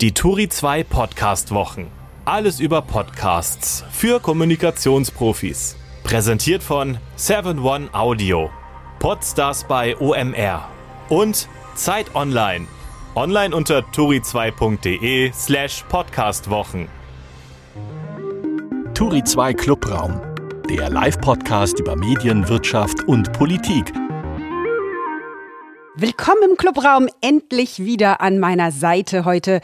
Die Turi 2 Podcast Wochen. Alles über Podcasts für Kommunikationsprofis. Präsentiert von 7-One Audio. Podstars bei OMR. Und Zeit Online. Online unter turi2.de slash podcastwochen. Turi 2 Clubraum. Der Live-Podcast über Medien, Wirtschaft und Politik Willkommen im Clubraum, endlich wieder an meiner Seite heute.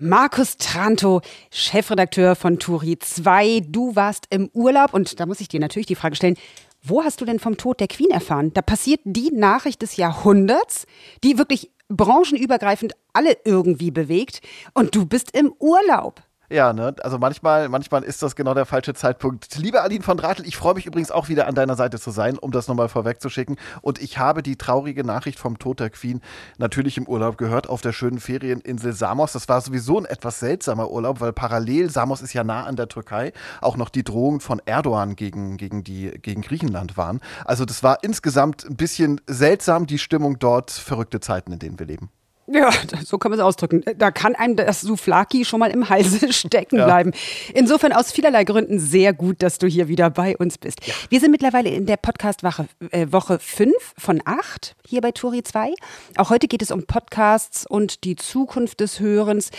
Markus Tranto, Chefredakteur von Turi 2. Du warst im Urlaub und da muss ich dir natürlich die Frage stellen, wo hast du denn vom Tod der Queen erfahren? Da passiert die Nachricht des Jahrhunderts, die wirklich branchenübergreifend alle irgendwie bewegt und du bist im Urlaub. Ja, ne? Also manchmal, manchmal ist das genau der falsche Zeitpunkt. Liebe Aline von Dratel, ich freue mich übrigens auch wieder an deiner Seite zu sein, um das nochmal vorwegzuschicken. Und ich habe die traurige Nachricht vom Tod der Queen natürlich im Urlaub gehört, auf der schönen Ferieninsel Samos. Das war sowieso ein etwas seltsamer Urlaub, weil parallel, Samos ist ja nah an der Türkei, auch noch die Drohungen von Erdogan gegen, gegen, die, gegen Griechenland waren. Also das war insgesamt ein bisschen seltsam, die Stimmung dort, verrückte Zeiten, in denen wir leben. Ja, so kann man es ausdrücken. Da kann einem das Souflaki schon mal im Halse stecken ja. bleiben. Insofern aus vielerlei Gründen sehr gut, dass du hier wieder bei uns bist. Ja. Wir sind mittlerweile in der Podcast-Woche äh, Woche 5 von 8 hier bei Turi 2. Auch heute geht es um Podcasts und die Zukunft des Hörens.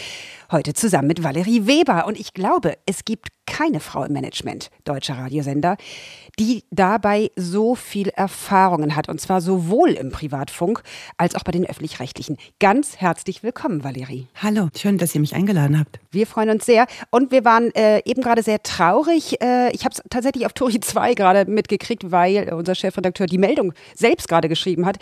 Heute zusammen mit Valerie Weber. Und ich glaube, es gibt keine Frau im Management deutscher Radiosender, die dabei so viel Erfahrungen hat. Und zwar sowohl im Privatfunk als auch bei den öffentlich-rechtlichen. Ganz herzlich willkommen, Valerie. Hallo, schön, dass ihr mich eingeladen habt. Wir freuen uns sehr. Und wir waren äh, eben gerade sehr traurig. Äh, ich habe es tatsächlich auf Tori 2 gerade mitgekriegt, weil unser Chefredakteur die Meldung selbst gerade geschrieben hat.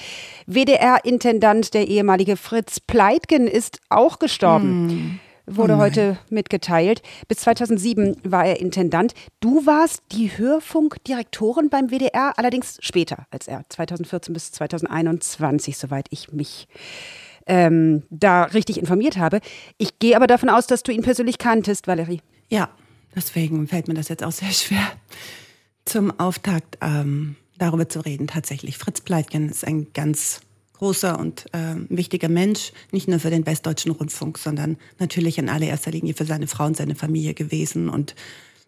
WDR-Intendant, der ehemalige Fritz Pleitgen, ist auch gestorben. Hm wurde oh heute mitgeteilt. Bis 2007 war er Intendant. Du warst die Hörfunkdirektorin beim WDR, allerdings später als er, 2014 bis 2021, soweit ich mich ähm, da richtig informiert habe. Ich gehe aber davon aus, dass du ihn persönlich kanntest, Valerie. Ja, deswegen fällt mir das jetzt auch sehr schwer, zum Auftakt ähm, darüber zu reden. Tatsächlich, Fritz Pleitgen ist ein ganz großer und äh, wichtiger Mensch, nicht nur für den Westdeutschen Rundfunk, sondern natürlich in allererster Linie für seine Frau und seine Familie gewesen. Und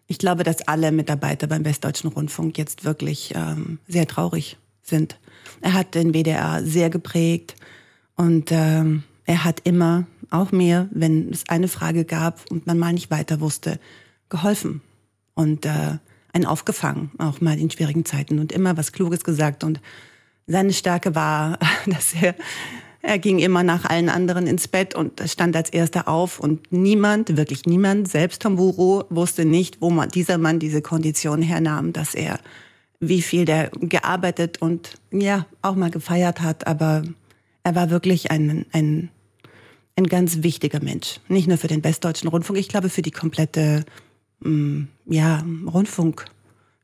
ich glaube, dass alle Mitarbeiter beim Westdeutschen Rundfunk jetzt wirklich ähm, sehr traurig sind. Er hat den WDR sehr geprägt und ähm, er hat immer, auch mir, wenn es eine Frage gab und man mal nicht weiter wusste, geholfen und äh, einen aufgefangen, auch mal in schwierigen Zeiten und immer was Kluges gesagt und seine Stärke war, dass er, er ging immer nach allen anderen ins Bett und stand als erster auf und niemand, wirklich niemand, selbst Tom Buro, wusste nicht, wo man, dieser Mann diese Kondition hernahm, dass er, wie viel der gearbeitet und ja, auch mal gefeiert hat, aber er war wirklich ein, ein, ein ganz wichtiger Mensch. Nicht nur für den Westdeutschen Rundfunk, ich glaube für die komplette, mm, ja, Rundfunk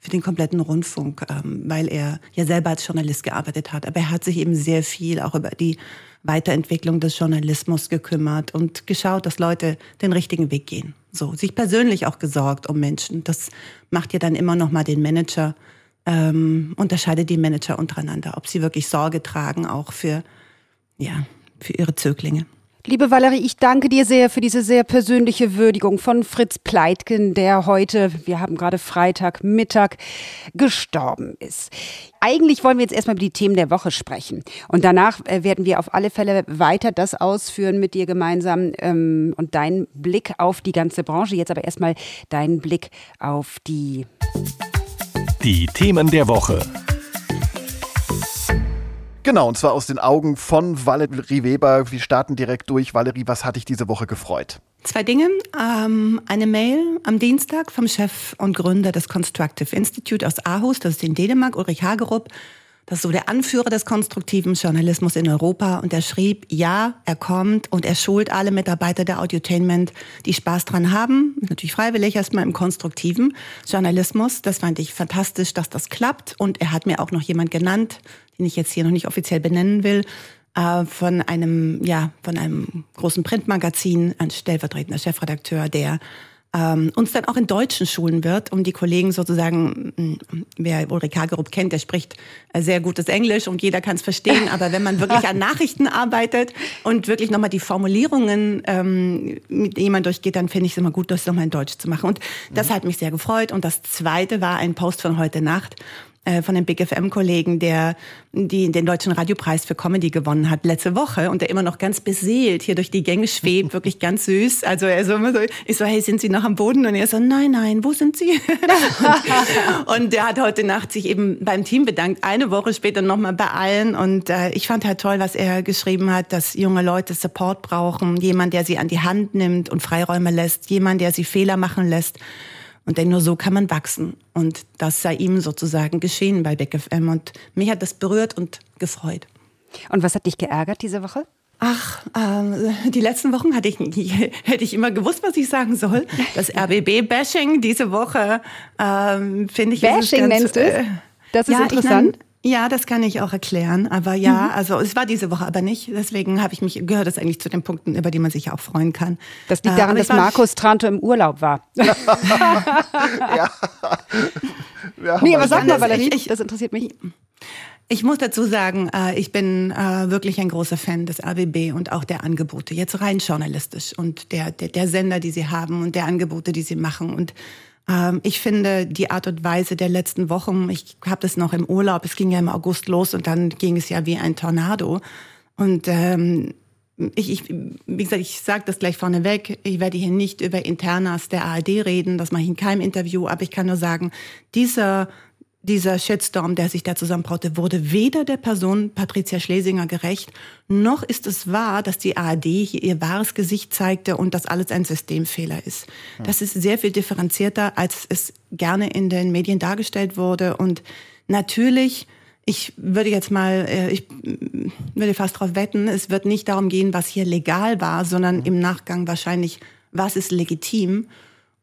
für den kompletten Rundfunk, ähm, weil er ja selber als Journalist gearbeitet hat. Aber er hat sich eben sehr viel auch über die Weiterentwicklung des Journalismus gekümmert und geschaut, dass Leute den richtigen Weg gehen. So, sich persönlich auch gesorgt um Menschen. Das macht ja dann immer noch mal den Manager, ähm, unterscheidet die Manager untereinander, ob sie wirklich Sorge tragen, auch für, ja, für ihre Zöglinge. Liebe Valerie, ich danke dir sehr für diese sehr persönliche Würdigung von Fritz Pleitgen, der heute, wir haben gerade Freitagmittag, gestorben ist. Eigentlich wollen wir jetzt erstmal über die Themen der Woche sprechen. Und danach äh, werden wir auf alle Fälle weiter das ausführen mit dir gemeinsam ähm, und deinen Blick auf die ganze Branche. Jetzt aber erstmal deinen Blick auf die. Die Themen der Woche. Genau, und zwar aus den Augen von Valerie Weber. Wir starten direkt durch. Valerie, was hat dich diese Woche gefreut? Zwei Dinge. Ähm, eine Mail am Dienstag vom Chef und Gründer des Constructive Institute aus Aarhus, das ist in Dänemark, Ulrich Hagerup. Das ist so der Anführer des konstruktiven Journalismus in Europa. Und er schrieb, ja, er kommt und er schult alle Mitarbeiter der Audutainment, die Spaß dran haben. Natürlich freiwillig erstmal im konstruktiven Journalismus. Das fand ich fantastisch, dass das klappt. Und er hat mir auch noch jemand genannt, den ich jetzt hier noch nicht offiziell benennen will, äh, von einem, ja, von einem großen Printmagazin, ein stellvertretender Chefredakteur, der ähm, uns dann auch in deutschen Schulen wird, um die Kollegen sozusagen, mm, wer Ulrike Hagerup kennt, der spricht äh, sehr gutes Englisch und jeder kann es verstehen, aber wenn man wirklich an Nachrichten arbeitet und wirklich nochmal die Formulierungen ähm, mit jemand durchgeht, dann finde ich es immer gut, das nochmal in Deutsch zu machen. Und das mhm. hat mich sehr gefreut. Und das Zweite war ein Post von heute Nacht, äh, von dem Big FM-Kollegen, der die, den Deutschen Radiopreis für Comedy gewonnen hat letzte Woche und der immer noch ganz beseelt hier durch die Gänge schwebt, wirklich ganz süß. Also er so immer so, ich so, hey, sind Sie noch am Boden? Und er so, nein, nein, wo sind Sie? und, und der hat heute Nacht sich eben beim Team bedankt, eine Woche später nochmal bei allen. Und äh, ich fand halt toll, was er geschrieben hat, dass junge Leute Support brauchen, jemand, der sie an die Hand nimmt und Freiräume lässt, jemand, der sie Fehler machen lässt. Und denn nur so kann man wachsen. Und das sei ihm sozusagen geschehen bei Beck FM. Und mich hat das berührt und gefreut. Und was hat dich geärgert diese Woche? Ach, ähm, die letzten Wochen hatte ich, hätte ich immer gewusst, was ich sagen soll. Das RBB-Bashing diese Woche ähm, finde ich. Bashing nennst du es? Das ist ja, interessant. Ja, das kann ich auch erklären. Aber ja, mhm. also es war diese Woche aber nicht. Deswegen habe ich mich, gehört das eigentlich zu den Punkten, über die man sich auch freuen kann. Das liegt daran, äh, dass Markus Tranto im Urlaub war. ja. ja nee, aber sag mal, Valerie, ich, das interessiert mich. Ich muss dazu sagen, äh, ich bin äh, wirklich ein großer Fan des RBB und auch der Angebote, jetzt rein journalistisch und der, der, der Sender, die sie haben und der Angebote, die sie machen. Und ich finde die Art und Weise der letzten Wochen, ich habe das noch im Urlaub, es ging ja im August los und dann ging es ja wie ein Tornado. Und ähm, ich, ich, wie gesagt, ich sage das gleich vorneweg, ich werde hier nicht über Internas der ARD reden, das mache ich in keinem Interview, aber ich kann nur sagen, dieser dieser Shitstorm, der sich da zusammenbraute, wurde weder der Person Patricia Schlesinger gerecht, noch ist es wahr, dass die ARD hier ihr wahres Gesicht zeigte und das alles ein Systemfehler ist. Das ist sehr viel differenzierter, als es gerne in den Medien dargestellt wurde. Und natürlich, ich würde jetzt mal, äh, ich würde fast darauf wetten, es wird nicht darum gehen, was hier legal war, sondern im Nachgang wahrscheinlich, was ist legitim.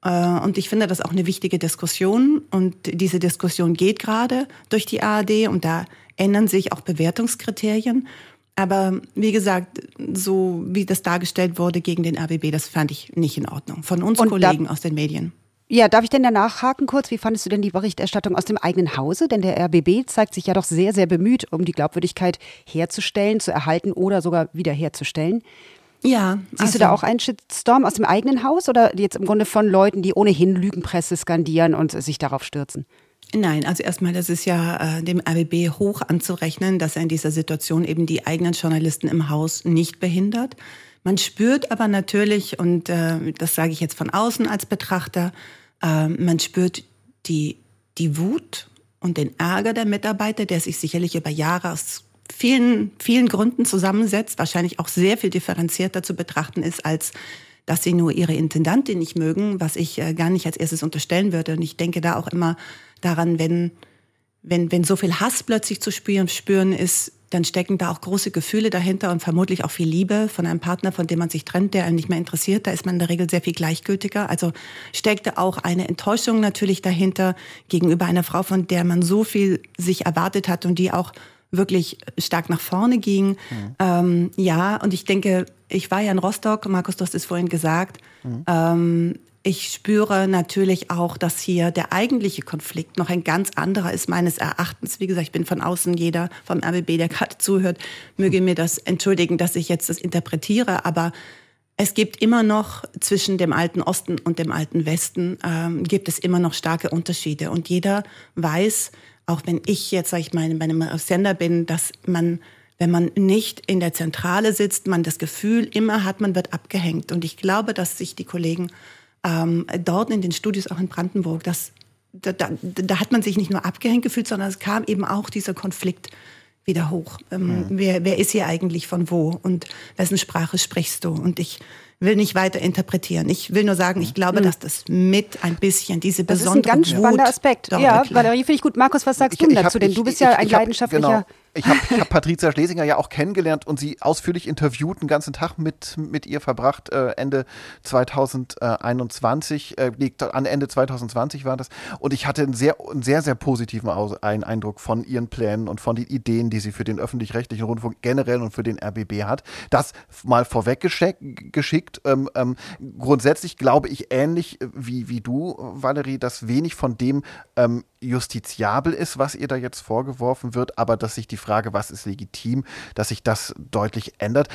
Äh, und ich finde das auch eine wichtige Diskussion. Und diese Diskussion geht gerade durch die ARD und da ändern sich auch Bewertungskriterien. Aber wie gesagt, so wie das dargestellt wurde gegen den RBB, das fand ich nicht in Ordnung. Von uns und Kollegen aus den Medien. Ja, darf ich denn danach haken kurz? Wie fandest du denn die Berichterstattung aus dem eigenen Hause? Denn der RBB zeigt sich ja doch sehr, sehr bemüht, um die Glaubwürdigkeit herzustellen, zu erhalten oder sogar wiederherzustellen. Ja. Siehst also, du da also auch einen Shitstorm aus dem eigenen Haus oder jetzt im Grunde von Leuten, die ohnehin Lügenpresse skandieren und sich darauf stürzen? Nein, also erstmal, das ist ja äh, dem RBB hoch anzurechnen, dass er in dieser Situation eben die eigenen Journalisten im Haus nicht behindert. Man spürt aber natürlich, und äh, das sage ich jetzt von außen als Betrachter, äh, man spürt die, die Wut und den Ärger der Mitarbeiter, der sich sicherlich über Jahre aus vielen, vielen Gründen zusammensetzt, wahrscheinlich auch sehr viel differenzierter zu betrachten ist, als dass sie nur ihre Intendantin nicht mögen, was ich äh, gar nicht als erstes unterstellen würde. Und ich denke da auch immer daran, wenn, wenn, wenn so viel Hass plötzlich zu spüren, spüren ist, dann stecken da auch große Gefühle dahinter und vermutlich auch viel Liebe von einem Partner, von dem man sich trennt, der einen nicht mehr interessiert. Da ist man in der Regel sehr viel gleichgültiger. Also steckte auch eine Enttäuschung natürlich dahinter gegenüber einer Frau, von der man so viel sich erwartet hat und die auch wirklich stark nach vorne ging. Mhm. Ähm, ja, und ich denke, ich war ja in Rostock, Markus, du hast es vorhin gesagt. Mhm. Ähm, ich spüre natürlich auch, dass hier der eigentliche Konflikt noch ein ganz anderer ist, meines Erachtens. Wie gesagt, ich bin von außen jeder vom RBB, der gerade zuhört, möge mir das entschuldigen, dass ich jetzt das interpretiere, aber es gibt immer noch zwischen dem alten Osten und dem alten Westen, ähm, gibt es immer noch starke Unterschiede. Und jeder weiß, auch wenn ich jetzt, sag ich mal, bei einem Sender bin, dass man, wenn man nicht in der Zentrale sitzt, man das Gefühl immer hat, man wird abgehängt. Und ich glaube, dass sich die Kollegen ähm, dort in den Studios, auch in Brandenburg, das, da, da, da hat man sich nicht nur abgehängt gefühlt, sondern es kam eben auch dieser Konflikt wieder hoch. Ähm, mhm. wer, wer ist hier eigentlich von wo und wessen Sprache sprichst du? Und ich will nicht weiter interpretieren. Ich will nur sagen, ich glaube, mhm. dass das mit ein bisschen diese besondere Das ist ein ganz spannender Wut Aspekt. Ja, Valerie, finde ich gut. Markus, was sagst ich, du dazu? Denn du bist ja ein leidenschaftlicher... Genau. Ich habe hab Patricia Schlesinger ja auch kennengelernt und sie ausführlich interviewt, einen ganzen Tag mit, mit ihr verbracht, äh, Ende 2021, äh, an Ende 2020 war das. Und ich hatte einen sehr, einen sehr, sehr positiven Aus einen Eindruck von ihren Plänen und von den Ideen, die sie für den öffentlich-rechtlichen Rundfunk generell und für den RBB hat. Das mal vorweggeschickt. Ähm, ähm, grundsätzlich glaube ich ähnlich wie, wie du, Valerie, dass wenig von dem ähm, justiziabel ist, was ihr da jetzt vorgeworfen wird, aber dass sich die Frage, was ist legitim, dass sich das deutlich ändert.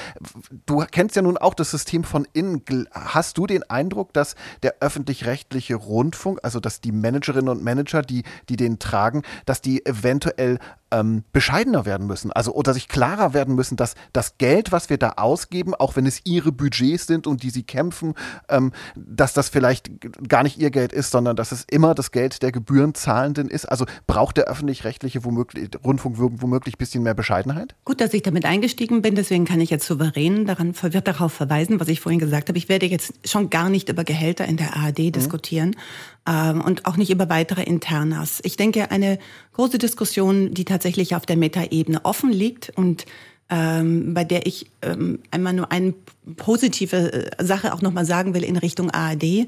Du kennst ja nun auch das System von innen. Hast du den Eindruck, dass der öffentlich-rechtliche Rundfunk, also dass die Managerinnen und Manager, die, die den tragen, dass die eventuell ähm, bescheidener werden müssen. Also oder sich klarer werden müssen, dass das Geld, was wir da ausgeben, auch wenn es ihre Budgets sind und die sie kämpfen, ähm, dass das vielleicht gar nicht ihr Geld ist, sondern dass es immer das Geld der Gebührenzahlenden ist. Also braucht der öffentlich-rechtliche Rundfunk womöglich ein bisschen mehr Bescheidenheit? Gut, dass ich damit eingestiegen bin, deswegen kann ich jetzt souverän daran, wird darauf verweisen, was ich vorhin gesagt habe. Ich werde jetzt schon gar nicht über Gehälter in der ARD mhm. diskutieren und auch nicht über weitere Internas. Ich denke, eine große Diskussion, die tatsächlich auf der Metaebene offen liegt und ähm, bei der ich ähm, einmal nur eine positive äh, Sache auch nochmal sagen will in Richtung ARD. Ähm,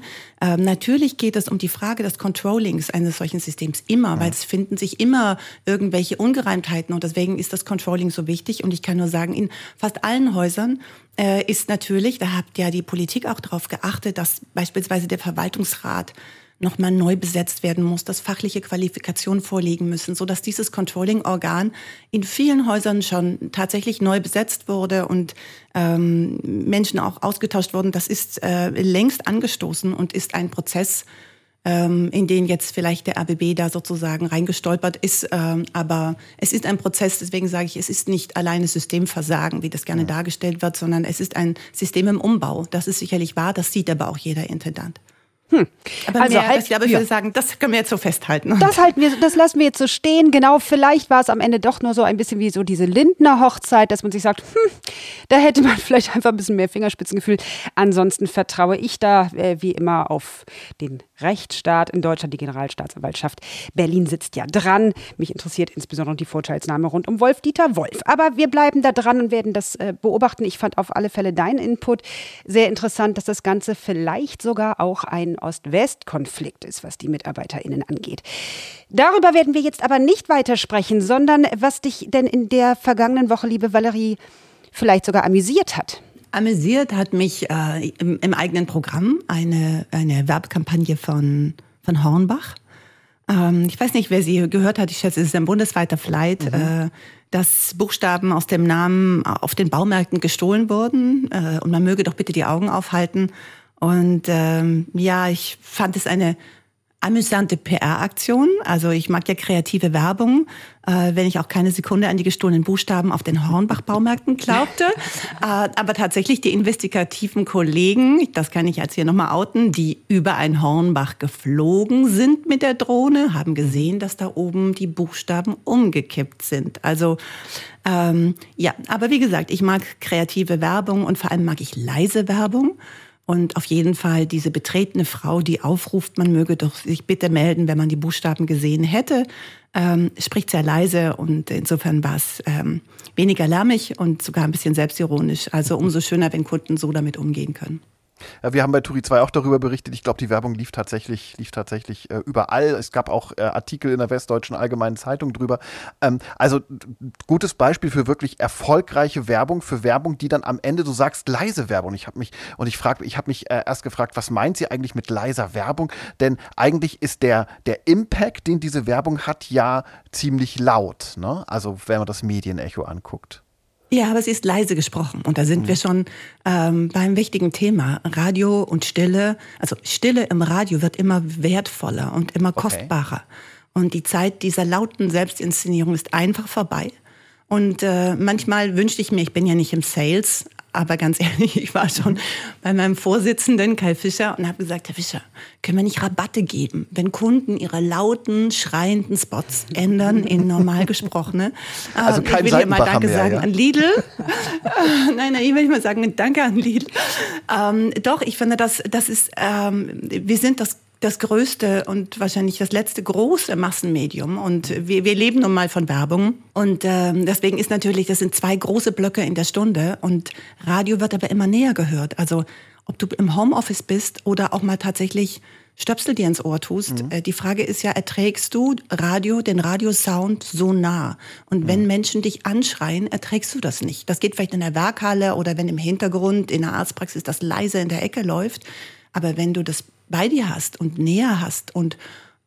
natürlich geht es um die Frage des Controllings eines solchen Systems immer, ja. weil es finden sich immer irgendwelche Ungereimtheiten und deswegen ist das Controlling so wichtig. Und ich kann nur sagen, in fast allen Häusern äh, ist natürlich, da hat ja die Politik auch darauf geachtet, dass beispielsweise der Verwaltungsrat nochmal neu besetzt werden muss, dass fachliche Qualifikationen vorliegen müssen, so dass dieses Controlling-Organ in vielen Häusern schon tatsächlich neu besetzt wurde und ähm, Menschen auch ausgetauscht wurden. Das ist äh, längst angestoßen und ist ein Prozess, ähm, in den jetzt vielleicht der RBB da sozusagen reingestolpert ist. Ähm, aber es ist ein Prozess, deswegen sage ich, es ist nicht alleine Systemversagen, wie das gerne dargestellt wird, sondern es ist ein System im Umbau. Das ist sicherlich wahr, das sieht aber auch jeder Intendant. Hm. Aber also mehr, halt, ich glaube, ich ja. würde sagen, das können wir jetzt so festhalten. Das halten wir, das lassen wir jetzt so stehen. Genau, vielleicht war es am Ende doch nur so ein bisschen wie so diese Lindner Hochzeit, dass man sich sagt, hm, da hätte man vielleicht einfach ein bisschen mehr Fingerspitzengefühl. Ansonsten vertraue ich da äh, wie immer auf den Rechtsstaat in Deutschland, die Generalstaatsanwaltschaft. Berlin sitzt ja dran. Mich interessiert insbesondere die Vorteilsnahme rund um Wolf-Dieter Wolf. Aber wir bleiben da dran und werden das äh, beobachten. Ich fand auf alle Fälle deinen Input sehr interessant, dass das Ganze vielleicht sogar auch ein Ost-West-Konflikt ist, was die MitarbeiterInnen angeht. Darüber werden wir jetzt aber nicht weiter sprechen, sondern was dich denn in der vergangenen Woche, liebe Valerie, vielleicht sogar amüsiert hat. Amüsiert hat mich äh, im, im, eigenen Programm eine, eine Werbekampagne von, von Hornbach. Ähm, ich weiß nicht, wer sie gehört hat. Ich schätze, es ist ein bundesweiter Flight. Mhm. Äh, dass Buchstaben aus dem Namen auf den Baumärkten gestohlen wurden. Äh, und man möge doch bitte die Augen aufhalten. Und ähm, ja, ich fand es eine amüsante PR-Aktion. Also ich mag ja kreative Werbung, äh, wenn ich auch keine Sekunde an die gestohlenen Buchstaben auf den Hornbach-Baumärkten glaubte. äh, aber tatsächlich die investigativen Kollegen, das kann ich jetzt hier nochmal outen, die über ein Hornbach geflogen sind mit der Drohne, haben gesehen, dass da oben die Buchstaben umgekippt sind. Also ähm, ja, aber wie gesagt, ich mag kreative Werbung und vor allem mag ich leise Werbung. Und auf jeden Fall diese betretene Frau, die aufruft, man möge doch sich bitte melden, wenn man die Buchstaben gesehen hätte, ähm, spricht sehr leise und insofern war es ähm, weniger lärmig und sogar ein bisschen selbstironisch. Also umso schöner, wenn Kunden so damit umgehen können. Ja, wir haben bei Turi 2 auch darüber berichtet. Ich glaube, die Werbung lief tatsächlich, lief tatsächlich äh, überall. Es gab auch äh, Artikel in der Westdeutschen Allgemeinen Zeitung drüber. Ähm, also gutes Beispiel für wirklich erfolgreiche Werbung, für Werbung, die dann am Ende, du sagst leise Werbung. Ich habe mich und ich frage, ich habe mich äh, erst gefragt, was meint sie eigentlich mit leiser Werbung? Denn eigentlich ist der der Impact, den diese Werbung hat, ja ziemlich laut. Ne? Also wenn man das Medienecho anguckt. Ja, aber sie ist leise gesprochen. Und da sind mhm. wir schon ähm, beim wichtigen Thema. Radio und Stille. Also Stille im Radio wird immer wertvoller und immer okay. kostbarer. Und die Zeit dieser lauten Selbstinszenierung ist einfach vorbei. Und äh, manchmal wünschte ich mir, ich bin ja nicht im Sales, aber ganz ehrlich, ich war schon bei meinem Vorsitzenden Kai Fischer und habe gesagt, Herr Fischer, können wir nicht Rabatte geben, wenn Kunden ihre lauten, schreienden Spots ändern in normal gesprochene? Also kein ich will hier mal Danke mehr, sagen ja? an Lidl. nein, nein, ich will mal sagen, Danke an Lidl. Ähm, doch, ich finde, das, das ist, ähm, wir sind das das größte und wahrscheinlich das letzte große Massenmedium. Und wir, wir leben nun mal von Werbung. Und ähm, deswegen ist natürlich, das sind zwei große Blöcke in der Stunde. Und Radio wird aber immer näher gehört. Also ob du im Homeoffice bist oder auch mal tatsächlich Stöpsel dir ins Ohr tust. Mhm. Äh, die Frage ist ja, erträgst du Radio, den Radiosound so nah? Und mhm. wenn Menschen dich anschreien, erträgst du das nicht. Das geht vielleicht in der Werkhalle oder wenn im Hintergrund in der Arztpraxis das leise in der Ecke läuft. Aber wenn du das bei dir hast und näher hast und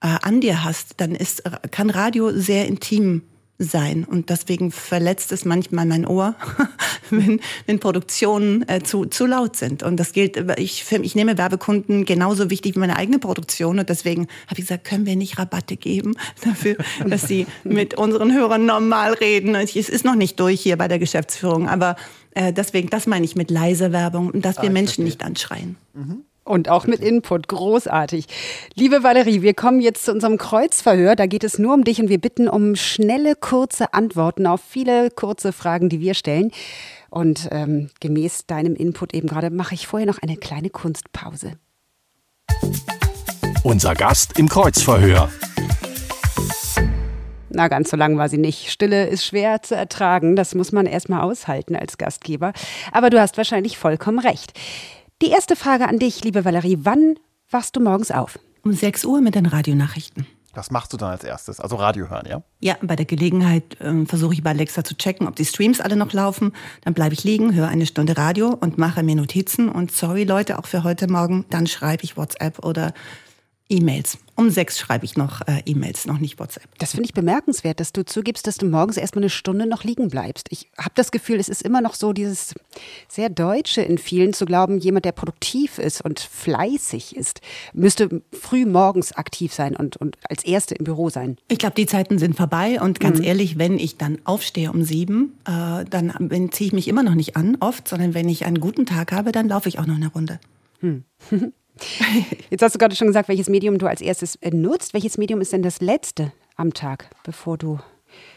äh, an dir hast, dann ist, kann Radio sehr intim sein. Und deswegen verletzt es manchmal mein Ohr, wenn, wenn Produktionen äh, zu, zu laut sind. Und das gilt, ich, für, ich nehme Werbekunden genauso wichtig wie meine eigene Produktion. Und deswegen habe ich gesagt, können wir nicht Rabatte geben dafür, dass sie mit unseren Hörern normal reden. Es ist noch nicht durch hier bei der Geschäftsführung. Aber äh, deswegen, das meine ich mit leiser Werbung, dass wir ah, Menschen verstehe. nicht anschreien. Mhm. Und auch mit Input. Großartig. Liebe Valerie, wir kommen jetzt zu unserem Kreuzverhör. Da geht es nur um dich und wir bitten um schnelle, kurze Antworten auf viele kurze Fragen, die wir stellen. Und ähm, gemäß deinem Input eben gerade mache ich vorher noch eine kleine Kunstpause. Unser Gast im Kreuzverhör. Na, ganz so lang war sie nicht. Stille ist schwer zu ertragen. Das muss man erstmal aushalten als Gastgeber. Aber du hast wahrscheinlich vollkommen recht. Die erste Frage an dich, liebe Valerie. Wann wachst du morgens auf? Um 6 Uhr mit den Radionachrichten. Was machst du dann als erstes? Also Radio hören, ja? Ja, bei der Gelegenheit äh, versuche ich bei Alexa zu checken, ob die Streams alle noch laufen. Dann bleibe ich liegen, höre eine Stunde Radio und mache mir Notizen. Und sorry Leute, auch für heute Morgen, dann schreibe ich WhatsApp oder E-Mails. Um sechs schreibe ich noch äh, E-Mails, noch nicht WhatsApp. Das finde ich bemerkenswert, dass du zugibst, dass du morgens erstmal eine Stunde noch liegen bleibst. Ich habe das Gefühl, es ist immer noch so dieses sehr Deutsche in vielen zu glauben, jemand, der produktiv ist und fleißig ist, müsste früh morgens aktiv sein und, und als Erste im Büro sein. Ich glaube, die Zeiten sind vorbei und ganz mhm. ehrlich, wenn ich dann aufstehe um sieben, äh, dann ziehe ich mich immer noch nicht an, oft, sondern wenn ich einen guten Tag habe, dann laufe ich auch noch eine Runde. Hm. Jetzt hast du gerade schon gesagt, welches Medium du als erstes äh, nutzt. Welches Medium ist denn das letzte am Tag, bevor du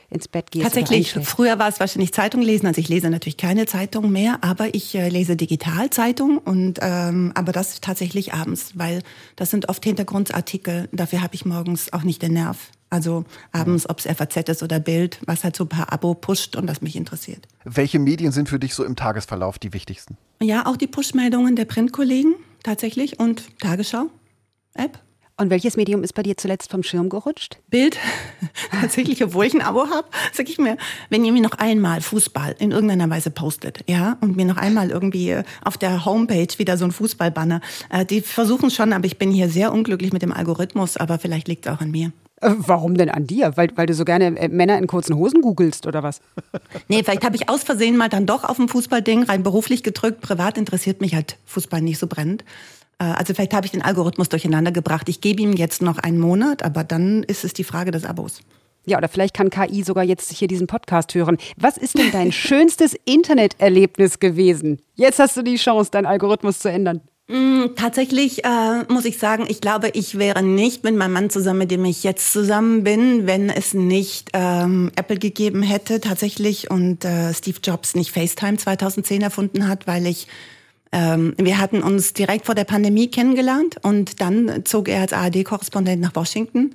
ins Bett gehst? Tatsächlich, früher war es wahrscheinlich Zeitung lesen. Also ich lese natürlich keine Zeitung mehr, aber ich äh, lese Digitalzeitung und ähm, aber das tatsächlich abends, weil das sind oft Hintergrundartikel. Dafür habe ich morgens auch nicht den Nerv. Also abends, ob es FAZ ist oder Bild, was halt so ein paar Abo pusht und das mich interessiert. Welche Medien sind für dich so im Tagesverlauf die wichtigsten? Ja, auch die Push-Meldungen der Printkollegen tatsächlich und Tagesschau-App. Und welches Medium ist bei dir zuletzt vom Schirm gerutscht? Bild. Tatsächlich, obwohl ich ein Abo habe, sage ich mir, wenn ihr mir noch einmal Fußball in irgendeiner Weise postet, ja, und mir noch einmal irgendwie äh, auf der Homepage wieder so ein Fußballbanner, äh, die versuchen schon, aber ich bin hier sehr unglücklich mit dem Algorithmus, aber vielleicht liegt es auch an mir. Äh, warum denn an dir? Weil, weil du so gerne äh, Männer in kurzen Hosen googelst oder was? Nee, vielleicht habe ich aus Versehen mal dann doch auf ein Fußballding rein beruflich gedrückt. Privat interessiert mich halt Fußball nicht so brennend. Äh, also vielleicht habe ich den Algorithmus durcheinander gebracht. Ich gebe ihm jetzt noch einen Monat, aber dann ist es die Frage des Abos. Ja, oder vielleicht kann KI sogar jetzt hier diesen Podcast hören. Was ist denn dein schönstes Interneterlebnis gewesen? Jetzt hast du die Chance, deinen Algorithmus zu ändern. Mm, tatsächlich äh, muss ich sagen, ich glaube, ich wäre nicht mit meinem Mann zusammen, mit dem ich jetzt zusammen bin, wenn es nicht ähm, Apple gegeben hätte tatsächlich und äh, Steve Jobs nicht FaceTime 2010 erfunden hat, weil ich ähm, wir hatten uns direkt vor der Pandemie kennengelernt und dann zog er als ARD-Korrespondent nach Washington.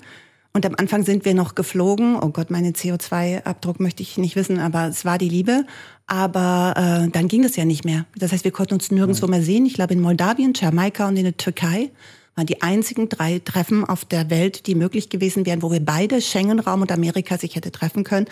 Und am Anfang sind wir noch geflogen. Oh Gott, meine CO2-Abdruck möchte ich nicht wissen, aber es war die Liebe. Aber äh, dann ging es ja nicht mehr. Das heißt, wir konnten uns nirgendwo mehr sehen. Ich glaube, in Moldawien, Jamaika und in der Türkei waren die einzigen drei Treffen auf der Welt, die möglich gewesen wären, wo wir beide Schengen-Raum und Amerika sich hätte treffen können.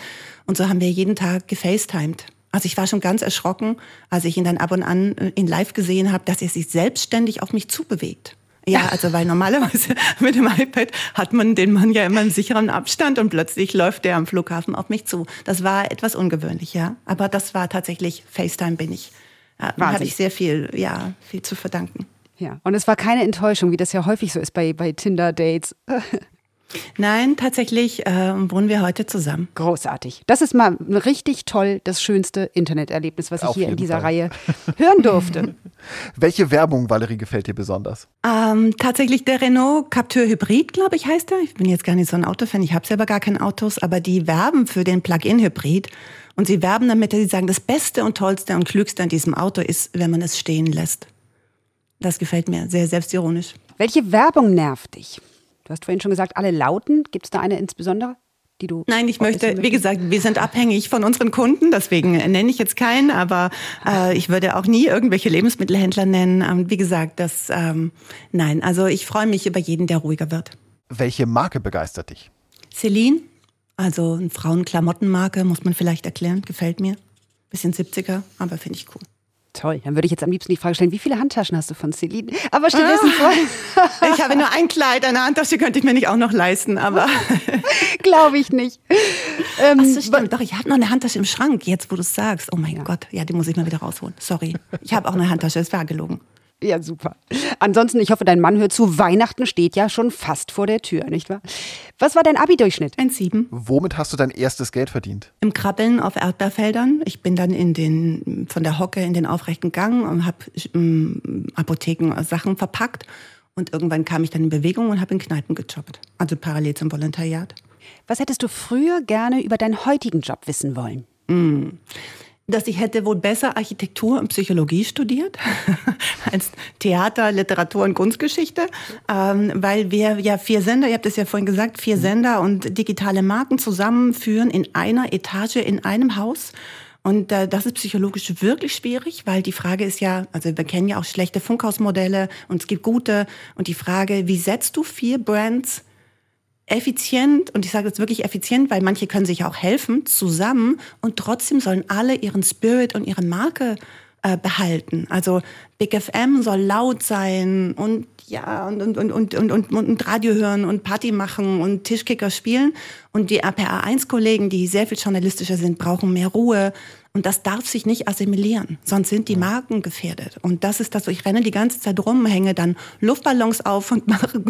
Und so haben wir jeden Tag gefacetimed. Also ich war schon ganz erschrocken, als ich ihn dann ab und an äh, in Live gesehen habe, dass er sich selbstständig auf mich zubewegt. Ja, also weil normalerweise mit dem iPad hat man den Mann ja immer einen sicheren Abstand und plötzlich läuft der am Flughafen auf mich zu. Das war etwas ungewöhnlich, ja. Aber das war tatsächlich FaceTime bin ich. Da hatte ich sehr viel, ja, viel zu verdanken. Ja, und es war keine Enttäuschung, wie das ja häufig so ist bei, bei Tinder-Dates. Nein, tatsächlich äh, wohnen wir heute zusammen. Großartig. Das ist mal richtig toll, das schönste Interneterlebnis, was Auf ich hier in dieser Fall. Reihe hören durfte. Welche Werbung, Valerie, gefällt dir besonders? Ähm, tatsächlich der Renault Captur Hybrid, glaube ich, heißt er. Ich bin jetzt gar nicht so ein Autofan, ich habe selber gar keine Autos, aber die werben für den Plug-in-Hybrid. Und sie werben damit, dass sie sagen, das Beste und Tollste und Klügste an diesem Auto ist, wenn man es stehen lässt. Das gefällt mir, sehr selbstironisch. Welche Werbung nervt dich? Du hast vorhin schon gesagt, alle Lauten. Gibt es da eine insbesondere? Die du Nein, ich möchte, wie gesagt, wir sind abhängig von unseren Kunden, deswegen nenne ich jetzt keinen, aber äh, ich würde auch nie irgendwelche Lebensmittelhändler nennen. Ähm, wie gesagt, das, ähm, nein, also ich freue mich über jeden, der ruhiger wird. Welche Marke begeistert dich? Celine, also eine Frauenklamottenmarke, muss man vielleicht erklären, gefällt mir. Bisschen 70er, aber finde ich cool. Toll, dann würde ich jetzt am liebsten die Frage stellen, wie viele Handtaschen hast du von Celine? Aber stattdessen ah, Ich habe nur ein Kleid, eine Handtasche könnte ich mir nicht auch noch leisten, aber glaube ich nicht. Ähm, Ach so, stimmt. Doch, ich habe noch eine Handtasche im Schrank, jetzt wo du es sagst. Oh mein ja. Gott, ja, die muss ich mal wieder rausholen. Sorry. Ich habe auch eine Handtasche, es war gelogen. Ja, super. Ansonsten, ich hoffe, dein Mann hört zu. Weihnachten steht ja schon fast vor der Tür, nicht wahr? Was war dein Abi-Durchschnitt? Ein Sieben. Womit hast du dein erstes Geld verdient? Im Krabbeln auf Erdbeerfeldern. Ich bin dann in den, von der Hocke in den aufrechten Gang und habe ähm, Apotheken Sachen verpackt. Und irgendwann kam ich dann in Bewegung und habe in Kneipen gejobbt. Also parallel zum Volontariat. Was hättest du früher gerne über deinen heutigen Job wissen wollen? Mm dass ich hätte wohl besser Architektur und Psychologie studiert als Theater, Literatur und Kunstgeschichte, ähm, weil wir ja vier Sender, ihr habt es ja vorhin gesagt, vier mhm. Sender und digitale Marken zusammenführen in einer Etage in einem Haus. Und äh, das ist psychologisch wirklich schwierig, weil die Frage ist ja, also wir kennen ja auch schlechte Funkhausmodelle und es gibt gute. Und die Frage, wie setzt du vier Brands effizient, und ich sage jetzt wirklich effizient, weil manche können sich auch helfen, zusammen und trotzdem sollen alle ihren Spirit und ihre Marke äh, behalten. Also Big FM soll laut sein und ja, und, und, und, und, und, und, und Radio hören und Party machen und Tischkicker spielen. Und die RPA1-Kollegen, die sehr viel journalistischer sind, brauchen mehr Ruhe. Und das darf sich nicht assimilieren, sonst sind die Marken gefährdet. Und das ist das, ich renne die ganze Zeit rum, hänge dann Luftballons auf und mache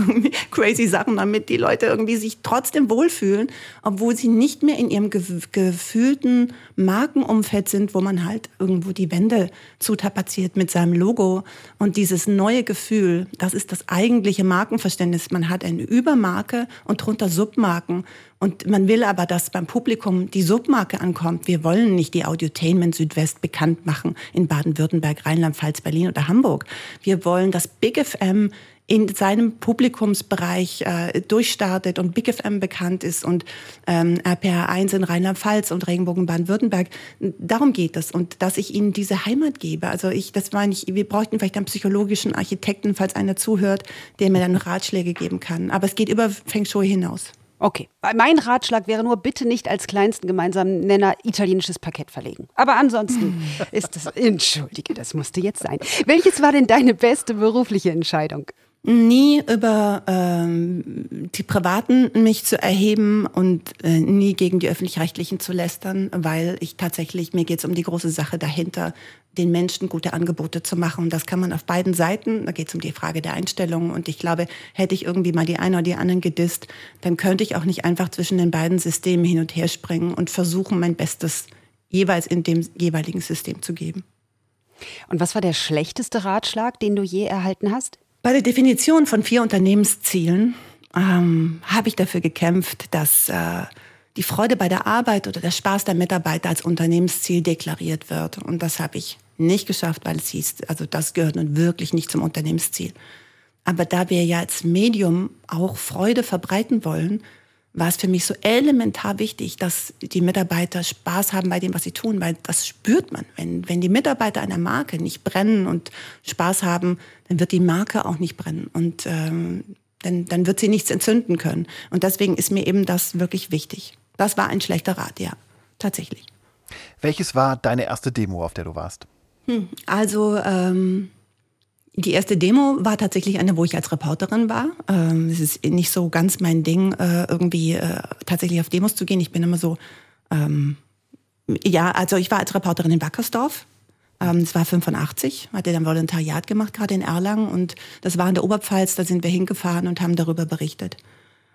crazy Sachen, damit die Leute irgendwie sich trotzdem wohlfühlen, obwohl sie nicht mehr in ihrem gefühlten Markenumfeld sind, wo man halt irgendwo die Wände zutapaziert mit seinem Logo. Und dieses neue Gefühl, das ist das eigentliche Markenverständnis. Man hat eine Übermarke und drunter Submarken. Und man will aber, dass beim Publikum die Submarke ankommt. Wir wollen nicht die Audiotainment Südwest bekannt machen in Baden-Württemberg, Rheinland-Pfalz, Berlin oder Hamburg. Wir wollen, dass Big FM in seinem Publikumsbereich äh, durchstartet und Big FM bekannt ist und ähm, RPR 1 in Rheinland-Pfalz und Regenbogen Baden-Württemberg. Darum geht es und dass ich ihnen diese Heimat gebe. Also ich, das meine ich, wir bräuchten vielleicht einen psychologischen Architekten, falls einer zuhört, der mir dann Ratschläge geben kann. Aber es geht über Feng Shui hinaus. Okay. Mein Ratschlag wäre nur, bitte nicht als kleinsten gemeinsamen Nenner italienisches Parkett verlegen. Aber ansonsten ist das, entschuldige, das musste jetzt sein. Welches war denn deine beste berufliche Entscheidung? nie über ähm, die Privaten mich zu erheben und äh, nie gegen die öffentlich-rechtlichen zu lästern, weil ich tatsächlich, mir geht es um die große Sache dahinter, den Menschen gute Angebote zu machen. Das kann man auf beiden Seiten, da geht es um die Frage der Einstellung und ich glaube, hätte ich irgendwie mal die einen oder die anderen gedisst, dann könnte ich auch nicht einfach zwischen den beiden Systemen hin und her springen und versuchen, mein Bestes jeweils in dem jeweiligen System zu geben. Und was war der schlechteste Ratschlag, den du je erhalten hast? Bei der Definition von vier Unternehmenszielen ähm, habe ich dafür gekämpft, dass äh, die Freude bei der Arbeit oder der Spaß der Mitarbeiter als Unternehmensziel deklariert wird. Und das habe ich nicht geschafft, weil es hieß, also das gehört nun wirklich nicht zum Unternehmensziel. Aber da wir ja als Medium auch Freude verbreiten wollen, war es für mich so elementar wichtig, dass die Mitarbeiter Spaß haben bei dem, was sie tun, weil das spürt man. Wenn, wenn die Mitarbeiter einer Marke nicht brennen und Spaß haben, dann wird die Marke auch nicht brennen und ähm, dann, dann wird sie nichts entzünden können. Und deswegen ist mir eben das wirklich wichtig. Das war ein schlechter Rat, ja, tatsächlich. Welches war deine erste Demo, auf der du warst? Hm, also ähm, die erste Demo war tatsächlich eine, wo ich als Reporterin war. Ähm, es ist nicht so ganz mein Ding, äh, irgendwie äh, tatsächlich auf Demos zu gehen. Ich bin immer so, ähm, ja, also ich war als Reporterin in Wackersdorf. Ähm, es war 85, hatte dann Volontariat gemacht, gerade in Erlangen. Und das war in der Oberpfalz, da sind wir hingefahren und haben darüber berichtet.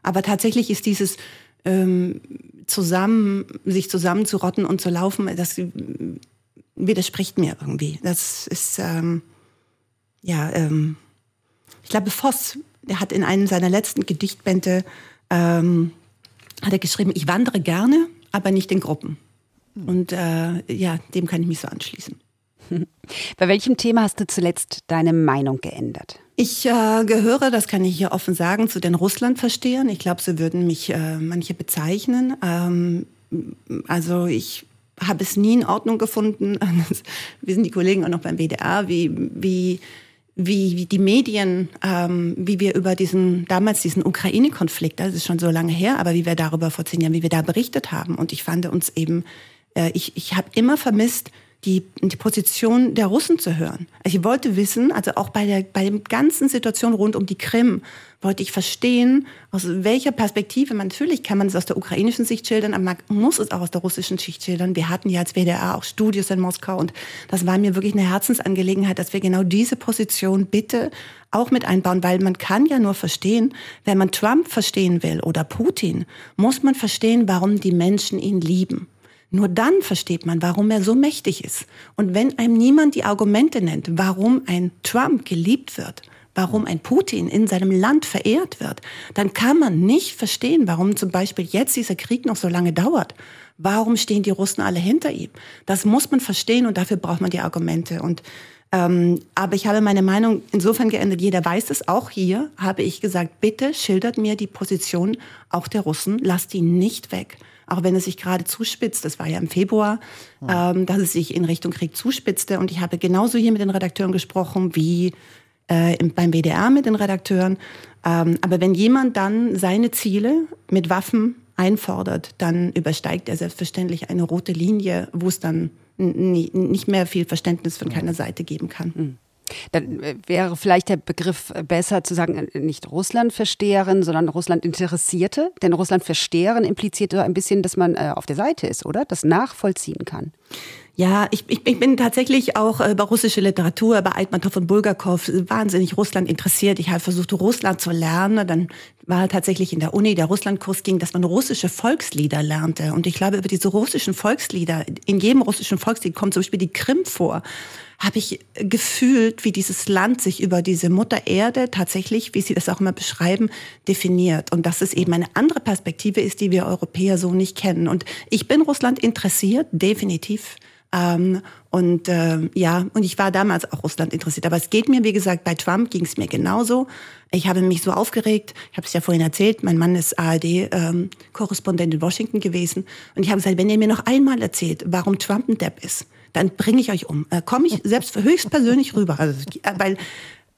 Aber tatsächlich ist dieses ähm, zusammen, sich zusammenzurotten und zu laufen, das widerspricht mir irgendwie. Das ist... Ähm, ja, ähm, ich glaube, Voss, der hat in einem seiner letzten Gedichtbände ähm, hat er geschrieben, ich wandere gerne, aber nicht in Gruppen. Und äh, ja, dem kann ich mich so anschließen. Bei welchem Thema hast du zuletzt deine Meinung geändert? Ich äh, gehöre, das kann ich hier offen sagen, zu den Russlandverstehern. Ich glaube, so würden mich äh, manche bezeichnen. Ähm, also ich habe es nie in Ordnung gefunden. Wir sind die Kollegen auch noch beim WDR, wie, wie, wie, wie die Medien, ähm, wie wir über diesen, damals diesen Ukraine-Konflikt, das ist schon so lange her, aber wie wir darüber vor zehn Jahren, wie wir da berichtet haben. Und ich fand uns eben, äh, ich, ich habe immer vermisst, die, die Position der Russen zu hören. Also ich wollte wissen, also auch bei der, bei der ganzen Situation rund um die Krim, wollte ich verstehen, aus welcher Perspektive, natürlich kann man es aus der ukrainischen Sicht schildern, aber man muss es auch aus der russischen Sicht schildern. Wir hatten ja als WDR auch Studios in Moskau und das war mir wirklich eine Herzensangelegenheit, dass wir genau diese Position bitte auch mit einbauen, weil man kann ja nur verstehen, wenn man Trump verstehen will oder Putin, muss man verstehen, warum die Menschen ihn lieben. Nur dann versteht man, warum er so mächtig ist. Und wenn einem niemand die Argumente nennt, warum ein Trump geliebt wird, warum ein Putin in seinem Land verehrt wird, dann kann man nicht verstehen, warum zum Beispiel jetzt dieser Krieg noch so lange dauert. Warum stehen die Russen alle hinter ihm? Das muss man verstehen und dafür braucht man die Argumente. Und ähm, aber ich habe meine Meinung insofern geändert. Jeder weiß es. Auch hier habe ich gesagt: Bitte schildert mir die Position auch der Russen. Lasst die nicht weg auch wenn es sich gerade zuspitzt, das war ja im Februar, ja. ähm, dass es sich in Richtung Krieg zuspitzte. Und ich habe genauso hier mit den Redakteuren gesprochen wie äh, beim WDR mit den Redakteuren. Ähm, aber wenn jemand dann seine Ziele mit Waffen einfordert, dann übersteigt er selbstverständlich eine rote Linie, wo es dann nicht mehr viel Verständnis von keiner Seite geben kann. Dann äh, wäre vielleicht der Begriff besser zu sagen, äh, nicht Russland-Versteherin, sondern Russland-Interessierte. Denn Russland-Versteherin impliziert ein bisschen, dass man äh, auf der Seite ist, oder? Das nachvollziehen kann. Ja, ich, ich, bin tatsächlich auch über russische Literatur, über Altmantov und Bulgakov wahnsinnig Russland interessiert. Ich habe versucht, Russland zu lernen. Dann war tatsächlich in der Uni der Russlandkurs ging, dass man russische Volkslieder lernte. Und ich glaube, über diese russischen Volkslieder, in jedem russischen Volkslied kommt zum Beispiel die Krim vor habe ich gefühlt, wie dieses Land sich über diese Mutter Erde tatsächlich, wie Sie das auch immer beschreiben, definiert. Und dass es eben eine andere Perspektive ist, die wir Europäer so nicht kennen. Und ich bin Russland interessiert, definitiv. Ähm, und äh, ja, und ich war damals auch Russland interessiert. Aber es geht mir, wie gesagt, bei Trump ging es mir genauso. Ich habe mich so aufgeregt. Ich habe es ja vorhin erzählt. Mein Mann ist ARD-Korrespondent ähm, in Washington gewesen. Und ich habe gesagt, wenn ihr mir noch einmal erzählt, warum Trump ein Depp ist, dann bringe ich euch um. Äh, Komme ich selbst höchstpersönlich rüber. Also, äh, weil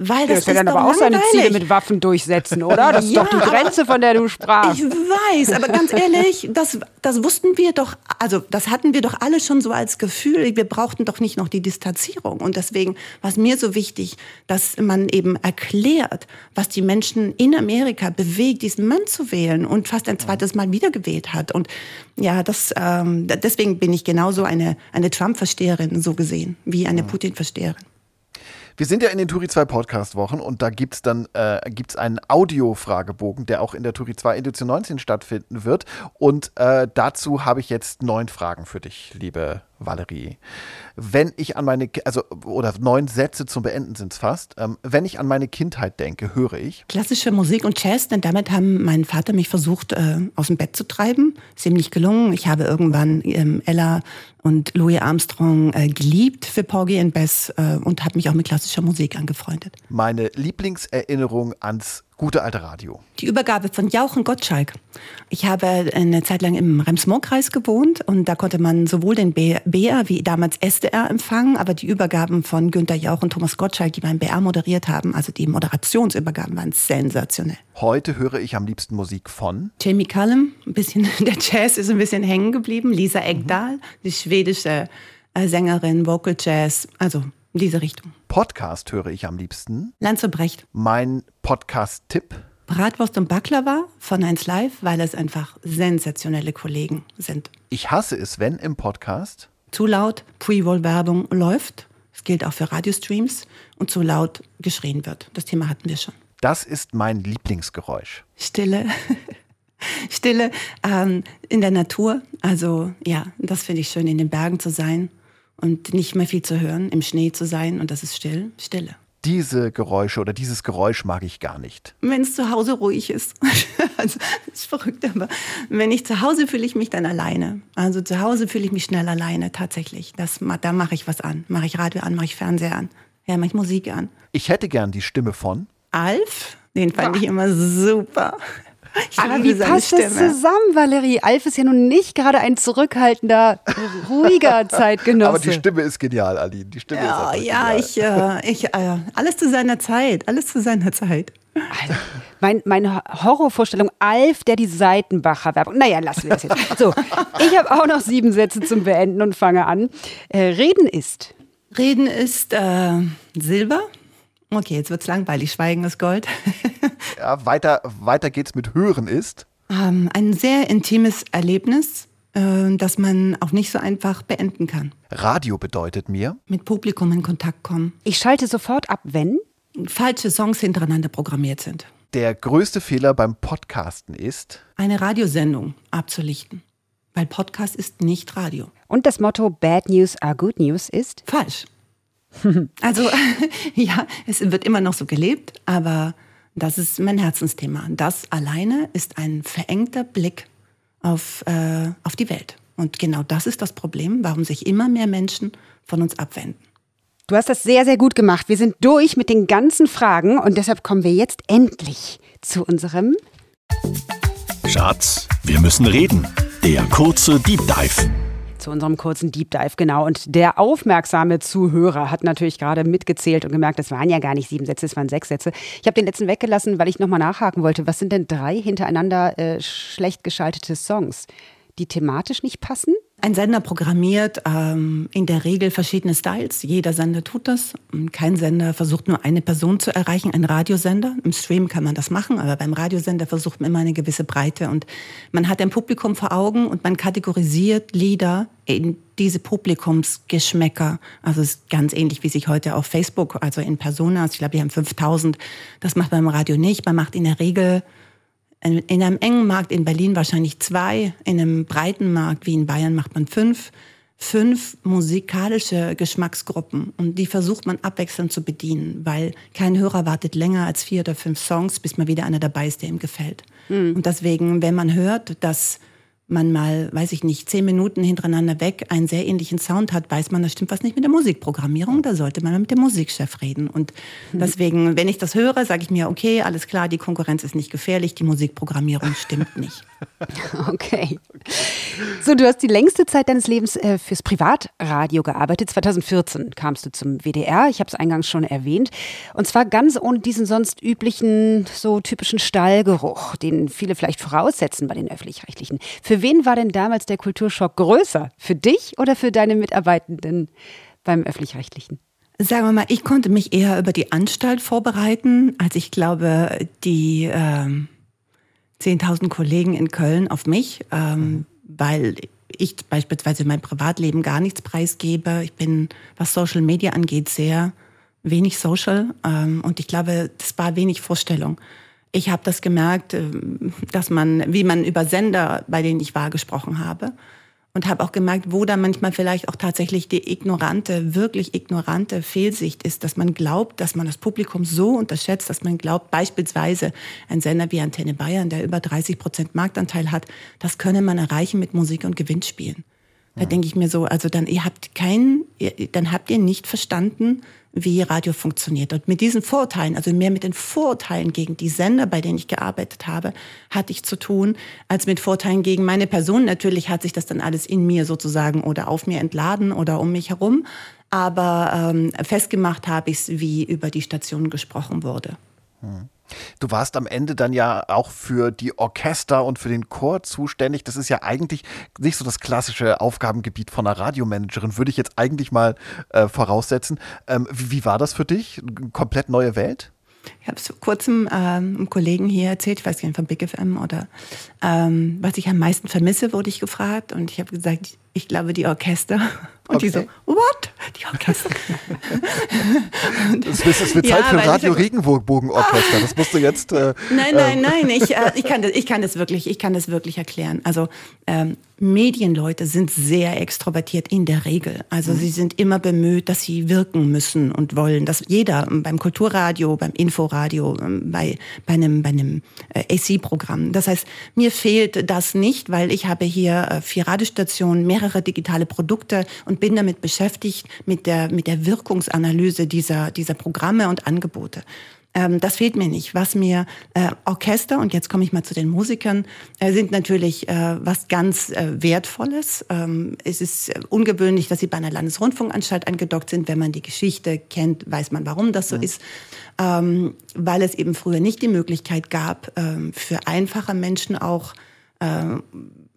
weil das, das ja dann aber auch seine Ziele mit Waffen durchsetzen, oder? Das ist ja, doch die Grenze, von der du sprachst. Ich weiß, aber ganz ehrlich, das, das wussten wir doch, also das hatten wir doch alle schon so als Gefühl. Wir brauchten doch nicht noch die Distanzierung. Und deswegen war es mir so wichtig, dass man eben erklärt, was die Menschen in Amerika bewegt, diesen Mann zu wählen und fast ein zweites Mal wiedergewählt hat. Und ja, das, ähm, deswegen bin ich genauso eine, eine Trump-Versteherin, so gesehen, wie eine Putin-Versteherin. Wir sind ja in den Turi 2 Podcast-Wochen und da gibt es dann äh, gibt's einen Audio-Fragebogen, der auch in der Turi 2 Edition 19 stattfinden wird. Und äh, dazu habe ich jetzt neun Fragen für dich, liebe Valerie. Wenn ich an meine, also, oder neun Sätze zum Beenden sind es fast. Ähm, wenn ich an meine Kindheit denke, höre ich. Klassische Musik und Jazz, denn damit haben mein Vater mich versucht, äh, aus dem Bett zu treiben. Ist ihm nicht gelungen. Ich habe irgendwann ähm, Ella und Louis Armstrong äh, geliebt für Porgy and Bess äh, und habe mich auch mit klassischer Musik angefreundet. Meine Lieblingserinnerung ans gute alte Radio. Die Übergabe von Jauch und Gottschalk. Ich habe eine Zeit lang im Rems-Murr-Kreis gewohnt und da konnte man sowohl den BR wie damals SDR empfangen, aber die Übergaben von Günter Jauch und Thomas Gottschalk, die beim BR moderiert haben, also die Moderationsübergaben, waren sensationell. Heute höre ich am liebsten Musik von Jamie Cullum. Ein bisschen, der Jazz ist ein bisschen hängen geblieben. Lisa Ekdahl, mhm. die schwedische äh, Sängerin, Vocal Jazz, also in diese Richtung. Podcast höre ich am liebsten. Lanze Brecht. Mein Podcast-Tipp. Bratwurst und Baklava von 1 Live, weil es einfach sensationelle Kollegen sind. Ich hasse es, wenn im Podcast zu laut Pre-Roll-Werbung läuft. Das gilt auch für Radiostreams und zu laut geschrien wird. Das Thema hatten wir schon. Das ist mein Lieblingsgeräusch. Stille. Stille ähm, in der Natur. Also ja, das finde ich schön, in den Bergen zu sein und nicht mehr viel zu hören, im Schnee zu sein und das ist still, Stille. diese Geräusche oder dieses Geräusch mag ich gar nicht? Wenn es zu Hause ruhig ist. also, das ist verrückt, aber wenn ich zu Hause fühle ich mich dann alleine. Also zu Hause fühle ich mich schnell alleine, tatsächlich. Das, da mache ich was an. Mache ich Radio an, mache ich Fernseher an. Ja, mache ich Musik an. Ich hätte gern die Stimme von Alf. Den fand ich immer super. Ich Aber wie passt das zusammen, Valerie? Alf ist ja nun nicht gerade ein zurückhaltender, ruhiger Zeitgenosse. Aber die Stimme ist genial, Aline. Die Stimme ja, ist ja, genial. ich, äh, ich, äh, alles zu seiner Zeit, alles zu seiner Zeit. Also, mein, meine Horrorvorstellung, Alf, der die Seitenbacher Werbung. Naja, lassen wir das jetzt. So, ich habe auch noch sieben Sätze zum Beenden und fange an. Äh, Reden ist. Reden ist äh, Silber. Okay, jetzt wird's langweilig. Schweigen ist Gold. ja, weiter, weiter geht's mit Hören ist. Ähm, ein sehr intimes Erlebnis, äh, das man auch nicht so einfach beenden kann. Radio bedeutet mir. Mit Publikum in Kontakt kommen. Ich schalte sofort ab, wenn falsche Songs hintereinander programmiert sind. Der größte Fehler beim Podcasten ist. Eine Radiosendung abzulichten. Weil Podcast ist nicht Radio. Und das Motto Bad News are Good News ist? Falsch. Also ja, es wird immer noch so gelebt, aber das ist mein Herzensthema. Das alleine ist ein verengter Blick auf, äh, auf die Welt. Und genau das ist das Problem, warum sich immer mehr Menschen von uns abwenden. Du hast das sehr, sehr gut gemacht. Wir sind durch mit den ganzen Fragen und deshalb kommen wir jetzt endlich zu unserem Schatz, wir müssen reden. Der kurze Deep Dive zu unserem kurzen Deep Dive, genau. Und der aufmerksame Zuhörer hat natürlich gerade mitgezählt und gemerkt, das waren ja gar nicht sieben Sätze, es waren sechs Sätze. Ich habe den letzten weggelassen, weil ich nochmal nachhaken wollte. Was sind denn drei hintereinander äh, schlecht geschaltete Songs, die thematisch nicht passen? Ein Sender programmiert ähm, in der Regel verschiedene Styles. Jeder Sender tut das. Kein Sender versucht nur eine Person zu erreichen, ein Radiosender. Im Stream kann man das machen, aber beim Radiosender versucht man immer eine gewisse Breite. Und man hat ein Publikum vor Augen und man kategorisiert Lieder in diese Publikumsgeschmäcker. Also es ist ganz ähnlich, wie sich heute auf Facebook, also in Personas, ich glaube, wir haben 5000. Das macht man im Radio nicht. Man macht in der Regel in einem engen Markt in Berlin wahrscheinlich zwei, in einem breiten Markt wie in Bayern macht man fünf, fünf musikalische Geschmacksgruppen und die versucht man abwechselnd zu bedienen, weil kein Hörer wartet länger als vier oder fünf Songs, bis mal wieder einer dabei ist, der ihm gefällt. Mhm. Und deswegen, wenn man hört, dass man mal, weiß ich nicht, zehn Minuten hintereinander weg einen sehr ähnlichen Sound hat, weiß man, da stimmt was nicht mit der Musikprogrammierung. Da sollte man mit dem Musikchef reden. Und hm. deswegen, wenn ich das höre, sage ich mir, okay, alles klar, die Konkurrenz ist nicht gefährlich, die Musikprogrammierung stimmt nicht. Okay. So, du hast die längste Zeit deines Lebens äh, fürs Privatradio gearbeitet. 2014 kamst du zum WDR. Ich habe es eingangs schon erwähnt. Und zwar ganz ohne diesen sonst üblichen, so typischen Stallgeruch, den viele vielleicht voraussetzen bei den öffentlich-rechtlichen. Für wen war denn damals der Kulturschock größer? Für dich oder für deine Mitarbeitenden beim öffentlich-rechtlichen? Sagen wir mal, ich konnte mich eher über die Anstalt vorbereiten, als ich glaube, die äh, 10.000 Kollegen in Köln auf mich, ähm, weil ich beispielsweise in meinem Privatleben gar nichts preisgebe. Ich bin, was Social Media angeht, sehr wenig social ähm, und ich glaube, das war wenig Vorstellung. Ich habe das gemerkt, äh, dass man, wie man über Sender, bei denen ich war, gesprochen habe. Und habe auch gemerkt, wo da manchmal vielleicht auch tatsächlich die ignorante, wirklich ignorante Fehlsicht ist, dass man glaubt, dass man das Publikum so unterschätzt, dass man glaubt, beispielsweise ein Sender wie Antenne Bayern, der über 30 Prozent Marktanteil hat, das könne man erreichen mit Musik und Gewinnspielen. Da denke ich mir so, also dann ihr habt keinen, dann habt ihr nicht verstanden, wie Radio funktioniert. Und mit diesen Vorteilen, also mehr mit den Vorteilen gegen die Sender, bei denen ich gearbeitet habe, hatte ich zu tun, als mit Vorteilen gegen meine Person. Natürlich hat sich das dann alles in mir sozusagen oder auf mir entladen oder um mich herum. Aber ähm, festgemacht habe ich es, wie über die Station gesprochen wurde. Hm. Du warst am Ende dann ja auch für die Orchester und für den Chor zuständig. Das ist ja eigentlich nicht so das klassische Aufgabengebiet von einer Radiomanagerin, würde ich jetzt eigentlich mal äh, voraussetzen. Ähm, wie, wie, war das für dich? Komplett neue Welt? Ich habe es vor kurzem ähm, einem Kollegen hier erzählt, ich weiß gar nicht von Big FM oder ähm, was ich am meisten vermisse, wurde ich gefragt. Und ich habe gesagt, ich glaube, die Orchester. Und okay. die so, what? Die Orchester. das ist, es wird Zeit ja, für Radio Regenbogenorchester. Das musst du jetzt. Äh, nein, nein, ähm. nein. Ich, äh, ich, kann das, ich kann das wirklich, ich kann das wirklich erklären. Also ähm, Medienleute sind sehr extrovertiert in der Regel. Also mhm. sie sind immer bemüht, dass sie wirken müssen und wollen. Dass jeder beim Kulturradio, beim Inforadio, ähm, bei, bei einem, bei einem äh, AC-Programm. Das heißt, mir fehlt das nicht, weil ich habe hier äh, vier Radiostationen, mehrere digitale Produkte und bin damit beschäftigt mit der, mit der Wirkungsanalyse dieser, dieser Programme und Angebote. Ähm, das fehlt mir nicht. Was mir äh, Orchester, und jetzt komme ich mal zu den Musikern, äh, sind natürlich äh, was ganz äh, Wertvolles. Ähm, es ist äh, ungewöhnlich, dass sie bei einer Landesrundfunkanstalt angedockt sind. Wenn man die Geschichte kennt, weiß man, warum das so ja. ist. Ähm, weil es eben früher nicht die Möglichkeit gab, ähm, für einfache Menschen auch äh,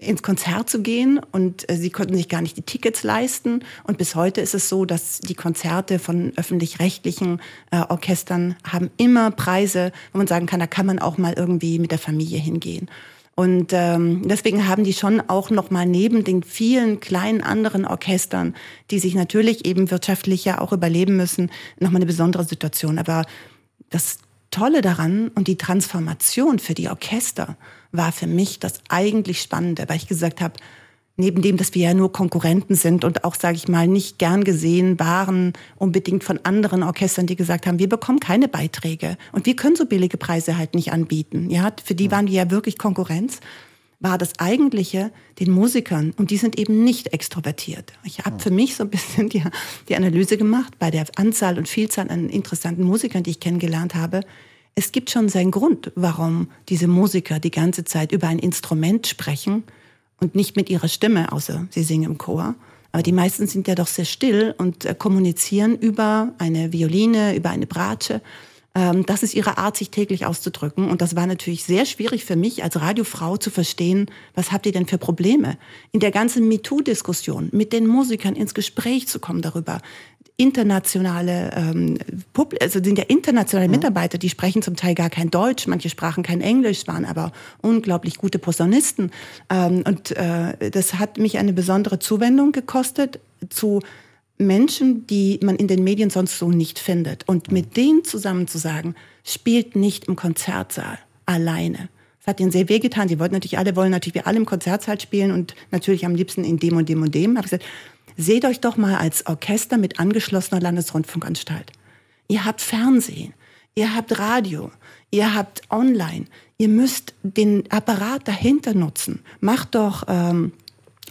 ins Konzert zu gehen und äh, sie konnten sich gar nicht die Tickets leisten. Und bis heute ist es so, dass die Konzerte von öffentlich-rechtlichen äh, Orchestern haben immer Preise, wo man sagen kann, da kann man auch mal irgendwie mit der Familie hingehen. Und ähm, deswegen haben die schon auch noch mal neben den vielen kleinen anderen Orchestern, die sich natürlich eben wirtschaftlich ja auch überleben müssen, noch mal eine besondere Situation. Aber das Tolle daran und die Transformation für die Orchester war für mich das eigentlich Spannende, weil ich gesagt habe, neben dem, dass wir ja nur Konkurrenten sind und auch, sage ich mal, nicht gern gesehen waren, unbedingt von anderen Orchestern, die gesagt haben, wir bekommen keine Beiträge und wir können so billige Preise halt nicht anbieten. Ja, für die waren wir ja wirklich Konkurrenz war das Eigentliche den Musikern und die sind eben nicht extrovertiert. Ich habe für mich so ein bisschen die, die Analyse gemacht bei der Anzahl und Vielzahl an interessanten Musikern, die ich kennengelernt habe es gibt schon seinen Grund, warum diese Musiker die ganze Zeit über ein Instrument sprechen und nicht mit ihrer Stimme, außer sie singen im Chor. Aber die meisten sind ja doch sehr still und äh, kommunizieren über eine Violine, über eine Bratsche. Ähm, das ist ihre Art, sich täglich auszudrücken. Und das war natürlich sehr schwierig für mich als Radiofrau zu verstehen, was habt ihr denn für Probleme? In der ganzen MeToo-Diskussion mit den Musikern ins Gespräch zu kommen darüber, internationale, ähm, also sind ja internationale. Mitarbeiter, die sprechen zum Teil gar kein Deutsch, manche sprachen kein Englisch, waren aber unglaublich gute Posaunisten. Ähm, und äh, das hat mich eine besondere Zuwendung gekostet zu Menschen, die man in den Medien sonst so nicht findet. Und mit denen zusammen zu sagen, spielt nicht im Konzertsaal alleine. Das hat ihnen sehr wehgetan. Sie wollten natürlich, alle wollen natürlich, wir alle im Konzertsaal spielen und natürlich am liebsten in dem und dem und dem. Habe ich gesagt, Seht euch doch mal als Orchester mit angeschlossener Landesrundfunkanstalt. Ihr habt Fernsehen, ihr habt Radio, ihr habt Online. Ihr müsst den Apparat dahinter nutzen. Macht doch ähm,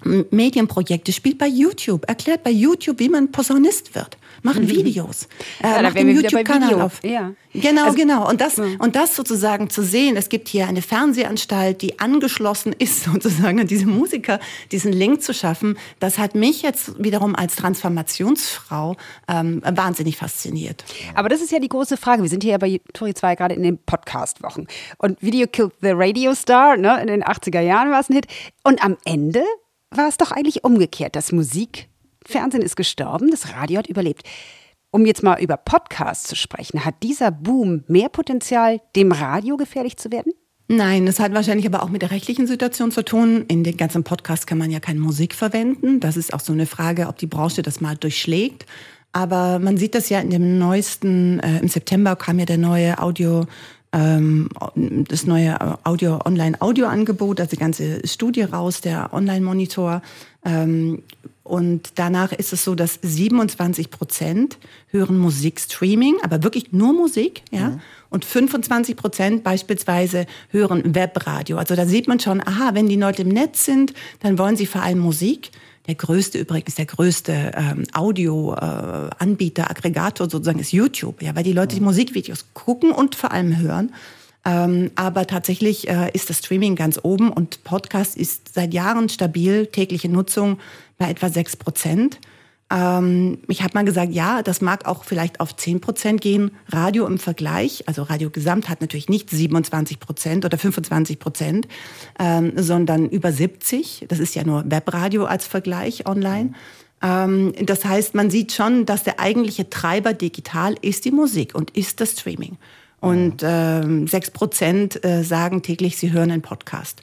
Medienprojekte, spielt bei YouTube, erklärt bei YouTube, wie man Posaunist wird. Macht mhm. Videos. Äh, ja, einen YouTube-Kanal auf. Ja. Genau, also, genau. Und das, ja. und das sozusagen zu sehen, es gibt hier eine Fernsehanstalt, die angeschlossen ist, sozusagen an diese Musiker, diesen Link zu schaffen, das hat mich jetzt wiederum als Transformationsfrau ähm, wahnsinnig fasziniert. Aber das ist ja die große Frage. Wir sind hier ja bei Tori 2 gerade in den Podcast-Wochen. Und Video Killed the Radio Star, ne, in den 80er Jahren war es ein Hit. Und am Ende war es doch eigentlich umgekehrt. Das Musikfernsehen ist gestorben, das Radio hat überlebt. Um jetzt mal über Podcasts zu sprechen, hat dieser Boom mehr Potenzial, dem Radio gefährlich zu werden? Nein, das hat wahrscheinlich aber auch mit der rechtlichen Situation zu tun. In den ganzen Podcasts kann man ja keine Musik verwenden. Das ist auch so eine Frage, ob die Branche das mal durchschlägt. Aber man sieht das ja in dem neuesten, äh, im September kam ja der neue Audio ähm, das neue Audio, Online-Audio-Angebot, also die ganze Studie raus, der Online-Monitor. Ähm, und danach ist es so, dass 27 Prozent hören Musikstreaming, aber wirklich nur Musik, ja. Mhm. Und 25 Prozent beispielsweise hören Webradio. Also da sieht man schon, aha, wenn die Leute im Netz sind, dann wollen sie vor allem Musik. Der größte übrigens, der größte ähm, Audio-Anbieter, äh, Aggregator sozusagen ist YouTube, ja, weil die Leute die Musikvideos gucken und vor allem hören. Ähm, aber tatsächlich äh, ist das Streaming ganz oben und Podcast ist seit Jahren stabil, tägliche Nutzung bei etwa sechs Prozent. Ähm, ich habe mal gesagt, ja, das mag auch vielleicht auf 10 Prozent gehen. Radio im Vergleich, also Radio Gesamt hat natürlich nicht 27 Prozent oder 25 Prozent, ähm, sondern über 70. Das ist ja nur Webradio als Vergleich online. Ähm, das heißt, man sieht schon, dass der eigentliche Treiber digital ist die Musik und ist das Streaming. Und ähm, 6 Prozent äh, sagen täglich, sie hören einen Podcast.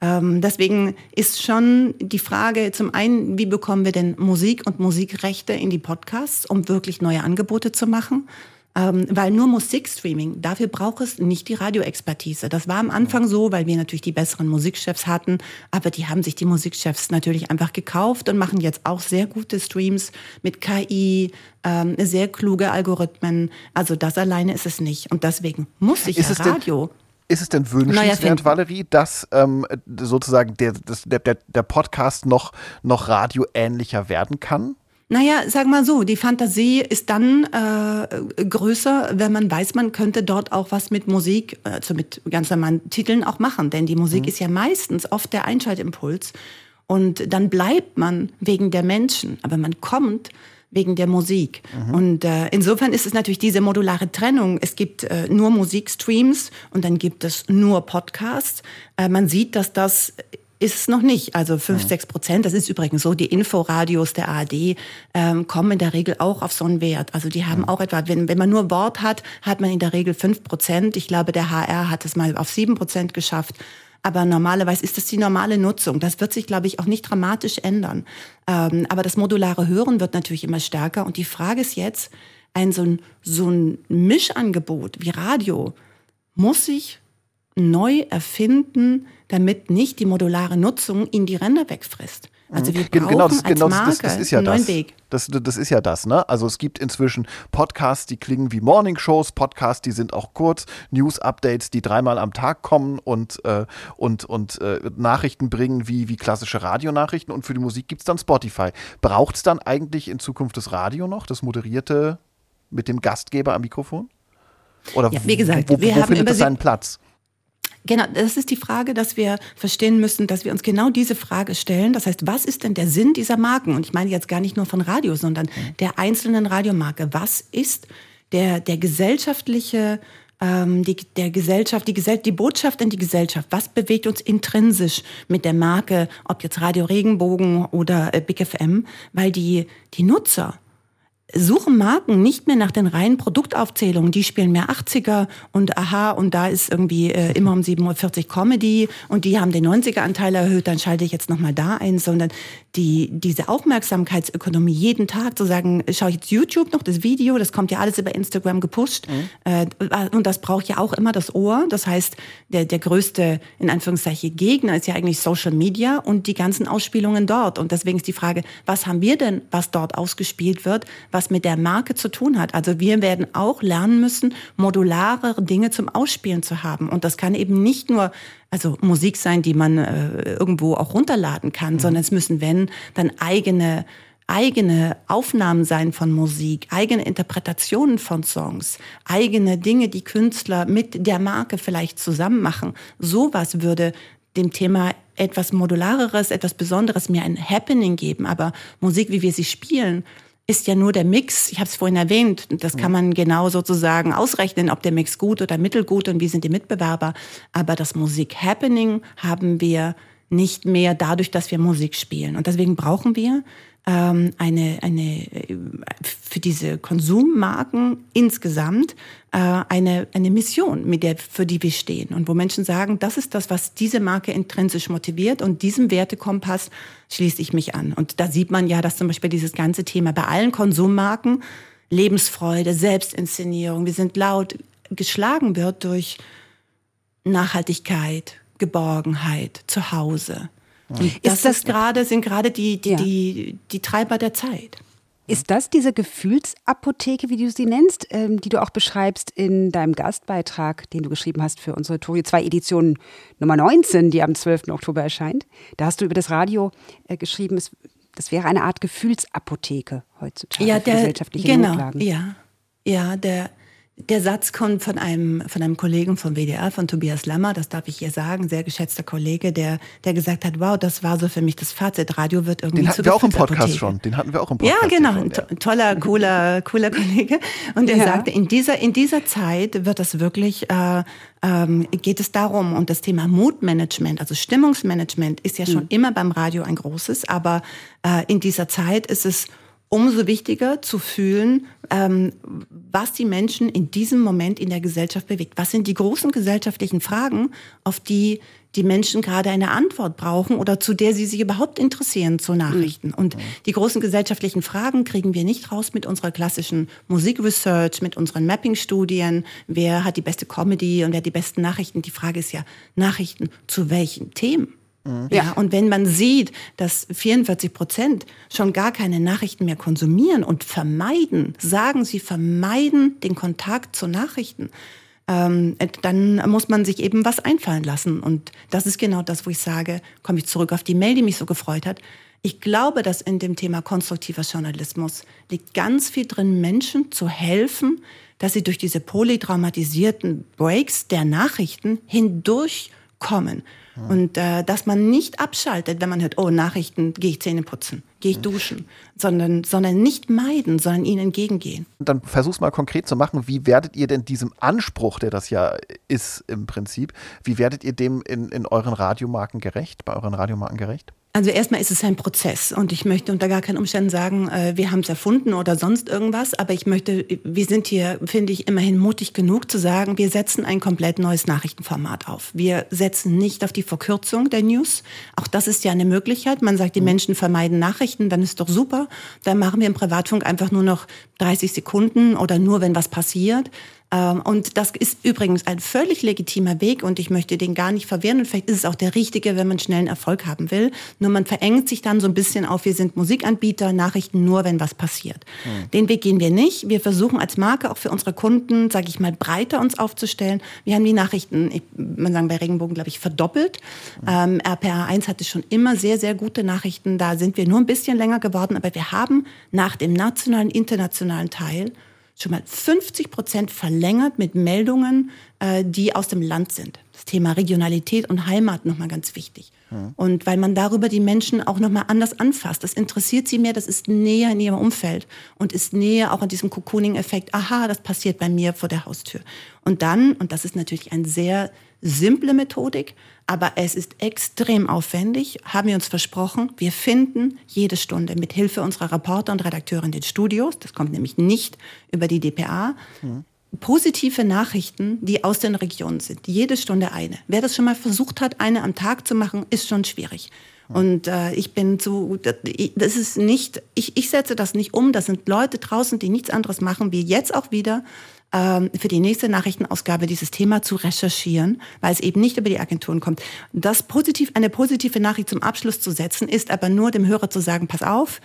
Ähm, deswegen ist schon die Frage zum einen, wie bekommen wir denn Musik und Musikrechte in die Podcasts, um wirklich neue Angebote zu machen? Ähm, weil nur Musikstreaming, dafür braucht es nicht die Radioexpertise. Das war am Anfang so, weil wir natürlich die besseren Musikchefs hatten, aber die haben sich die Musikchefs natürlich einfach gekauft und machen jetzt auch sehr gute Streams mit KI, ähm, sehr kluge Algorithmen. Also das alleine ist es nicht. Und deswegen muss sich ist ja Radio ist es denn wünschenswert, Valerie, dass ähm, sozusagen der, das, der, der Podcast noch, noch radioähnlicher werden kann? Naja, sag mal so, die Fantasie ist dann äh, größer, wenn man weiß, man könnte dort auch was mit Musik, also mit ganz normalen Titeln auch machen. Denn die Musik mhm. ist ja meistens oft der Einschaltimpuls. Und dann bleibt man wegen der Menschen, aber man kommt wegen der Musik. Mhm. Und äh, insofern ist es natürlich diese modulare Trennung. Es gibt äh, nur Musikstreams und dann gibt es nur Podcasts. Äh, man sieht, dass das ist es noch nicht. Also fünf, sechs Prozent, das ist übrigens so. Die Inforadios der ARD ähm, kommen in der Regel auch auf so einen Wert. Also die haben mhm. auch etwa, wenn, wenn man nur Wort hat, hat man in der Regel fünf Prozent. Ich glaube, der HR hat es mal auf sieben Prozent geschafft. Aber normalerweise ist das die normale Nutzung. Das wird sich, glaube ich, auch nicht dramatisch ändern. Ähm, aber das modulare Hören wird natürlich immer stärker. Und die Frage ist jetzt, ein so ein, so ein Mischangebot wie Radio muss sich neu erfinden, damit nicht die modulare Nutzung in die Ränder wegfrisst. Also wir brauchen genau, das, als genau, Marke das, das ist ja einen neuen das. Weg. Das, das ist ja das, ne? Also es gibt inzwischen Podcasts, die klingen wie Morning-Shows, Podcasts, die sind auch kurz, News-Updates, die dreimal am Tag kommen und, äh, und, und äh, Nachrichten bringen wie, wie klassische Radionachrichten und für die Musik gibt es dann Spotify. Braucht es dann eigentlich in Zukunft das Radio noch, das moderierte mit dem Gastgeber am Mikrofon? Oder ja, wie gesagt, wo, wo, wo findet das seinen Platz? Genau, das ist die Frage, dass wir verstehen müssen, dass wir uns genau diese Frage stellen. Das heißt, was ist denn der Sinn dieser Marken? Und ich meine jetzt gar nicht nur von Radio, sondern mhm. der einzelnen Radiomarke. Was ist der, der gesellschaftliche, ähm, die, der Gesellschaft, die, Gesell die Botschaft in die Gesellschaft? Was bewegt uns intrinsisch mit der Marke, ob jetzt Radio Regenbogen oder äh, Big FM? Weil die, die Nutzer, suchen Marken nicht mehr nach den reinen Produktaufzählungen. Die spielen mehr 80er und aha, und da ist irgendwie äh, immer um 7.40 Uhr Comedy und die haben den 90er-Anteil erhöht, dann schalte ich jetzt nochmal da ein, sondern die, diese Aufmerksamkeitsökonomie jeden Tag zu sagen, schaue ich jetzt YouTube noch das Video, das kommt ja alles über Instagram gepusht mhm. äh, und das braucht ja auch immer das Ohr. Das heißt, der, der größte, in Anführungszeichen, Gegner ist ja eigentlich Social Media und die ganzen Ausspielungen dort. Und deswegen ist die Frage, was haben wir denn, was dort ausgespielt wird, was mit der Marke zu tun hat. Also wir werden auch lernen müssen, modulare Dinge zum Ausspielen zu haben. Und das kann eben nicht nur also Musik sein, die man äh, irgendwo auch runterladen kann, mhm. sondern es müssen, wenn, dann eigene eigene Aufnahmen sein von Musik, eigene Interpretationen von Songs, eigene Dinge, die Künstler mit der Marke vielleicht zusammen machen. Sowas würde dem Thema etwas Modulareres, etwas Besonderes, mir ein Happening geben. Aber Musik, wie wir sie spielen, ist ja nur der Mix. Ich habe es vorhin erwähnt. Das kann man genau sozusagen ausrechnen, ob der Mix gut oder mittelgut und wie sind die Mitbewerber. Aber das Musik-Happening haben wir nicht mehr dadurch, dass wir Musik spielen. Und deswegen brauchen wir ähm, eine, eine, für diese Konsummarken insgesamt äh, eine, eine Mission, mit der, für die wir stehen. Und wo Menschen sagen, das ist das, was diese Marke intrinsisch motiviert und diesem Wertekompass schließe ich mich an. Und da sieht man ja, dass zum Beispiel dieses ganze Thema bei allen Konsummarken Lebensfreude, Selbstinszenierung, wir sind laut, geschlagen wird durch Nachhaltigkeit, Geborgenheit, Zuhause. Und das, ist das gerade, sind gerade die, die, ja. die, die Treiber der Zeit. Ist das diese Gefühlsapotheke, wie du sie nennst, ähm, die du auch beschreibst in deinem Gastbeitrag, den du geschrieben hast für unsere Torio 2 Edition Nummer 19, die am 12. Oktober erscheint? Da hast du über das Radio äh, geschrieben, es, das wäre eine Art Gefühlsapotheke heutzutage ja, der, gesellschaftliche genau, Notlagen. Ja, ja, der der Satz kommt von einem, von einem Kollegen vom WDR, von Tobias Lammer, das darf ich hier sagen, sehr geschätzter Kollege, der, der gesagt hat, wow, das war so für mich das Fazit, Radio wird irgendwie Den hatten wir auch im Podcast schon, den hatten wir auch im Podcast. Ja, genau, ein to toller, cooler, cooler Kollege. Und er ja. sagte, in dieser, in dieser Zeit wird das wirklich, äh, ähm, geht es darum, und das Thema Moodmanagement, also Stimmungsmanagement ist ja schon mhm. immer beim Radio ein großes, aber äh, in dieser Zeit ist es umso wichtiger zu fühlen, ähm, was die Menschen in diesem Moment in der Gesellschaft bewegt. Was sind die großen gesellschaftlichen Fragen, auf die die Menschen gerade eine Antwort brauchen oder zu der sie sich überhaupt interessieren zu Nachrichten. Mhm. Und die großen gesellschaftlichen Fragen kriegen wir nicht raus mit unserer klassischen Musikresearch, mit unseren Mapping-Studien. Wer hat die beste Comedy und wer hat die besten Nachrichten? Die Frage ist ja, Nachrichten zu welchen Themen? Mhm. Ja, und wenn man sieht, dass 44 Prozent schon gar keine Nachrichten mehr konsumieren und vermeiden, sagen sie vermeiden den Kontakt zu Nachrichten, ähm, dann muss man sich eben was einfallen lassen. Und das ist genau das, wo ich sage, komme ich zurück auf die Mail, die mich so gefreut hat. Ich glaube, dass in dem Thema konstruktiver Journalismus liegt ganz viel drin, Menschen zu helfen, dass sie durch diese polytraumatisierten Breaks der Nachrichten hindurchkommen. Und äh, dass man nicht abschaltet, wenn man hört, oh, Nachrichten, gehe ich Zähne putzen, gehe ich duschen, sondern, sondern nicht meiden, sondern ihnen entgegengehen. Dann versuch's mal konkret zu machen. Wie werdet ihr denn diesem Anspruch, der das ja ist im Prinzip, wie werdet ihr dem in, in euren Radiomarken gerecht, bei euren Radiomarken gerecht? Also erstmal ist es ein Prozess und ich möchte unter gar keinen Umständen sagen, äh, wir haben es erfunden oder sonst irgendwas, aber ich möchte, wir sind hier, finde ich, immerhin mutig genug zu sagen, wir setzen ein komplett neues Nachrichtenformat auf. Wir setzen nicht auf die Verkürzung der News. Auch das ist ja eine Möglichkeit. Man sagt, die mhm. Menschen vermeiden Nachrichten, dann ist doch super. Dann machen wir im Privatfunk einfach nur noch 30 Sekunden oder nur, wenn was passiert. Ähm, und das ist übrigens ein völlig legitimer Weg und ich möchte den gar nicht verwehren und vielleicht ist es auch der richtige, wenn man schnellen Erfolg haben will. Nur man verengt sich dann so ein bisschen auf, wir sind Musikanbieter, Nachrichten nur, wenn was passiert. Mhm. Den Weg gehen wir nicht. Wir versuchen als Marke auch für unsere Kunden, sage ich mal, breiter uns aufzustellen. Wir haben die Nachrichten, ich, man sagen bei Regenbogen, glaube ich, verdoppelt. Mhm. Ähm, RPA 1 hatte schon immer sehr, sehr gute Nachrichten. Da sind wir nur ein bisschen länger geworden, aber wir haben nach dem nationalen, internationalen Teil schon mal 50 Prozent verlängert mit Meldungen, äh, die aus dem Land sind. Das Thema Regionalität und Heimat nochmal ganz wichtig. Ja. Und weil man darüber die Menschen auch nochmal anders anfasst. Das interessiert sie mehr, das ist näher in ihrem Umfeld und ist näher auch an diesem Cocooning-Effekt. Aha, das passiert bei mir vor der Haustür. Und dann, und das ist natürlich ein sehr simple Methodik, aber es ist extrem aufwendig, haben wir uns versprochen. Wir finden jede Stunde mit Hilfe unserer Reporter und Redakteure in den Studios, das kommt nämlich nicht über die DPA, mhm. positive Nachrichten, die aus den Regionen sind. Jede Stunde eine. Wer das schon mal versucht hat, eine am Tag zu machen, ist schon schwierig. Und äh, ich bin so, das ist nicht, ich, ich setze das nicht um. Das sind Leute draußen, die nichts anderes machen, wie jetzt auch wieder für die nächste Nachrichtenausgabe dieses Thema zu recherchieren, weil es eben nicht über die Agenturen kommt. Das positiv, eine positive Nachricht zum Abschluss zu setzen, ist aber nur dem Hörer zu sagen, pass auf,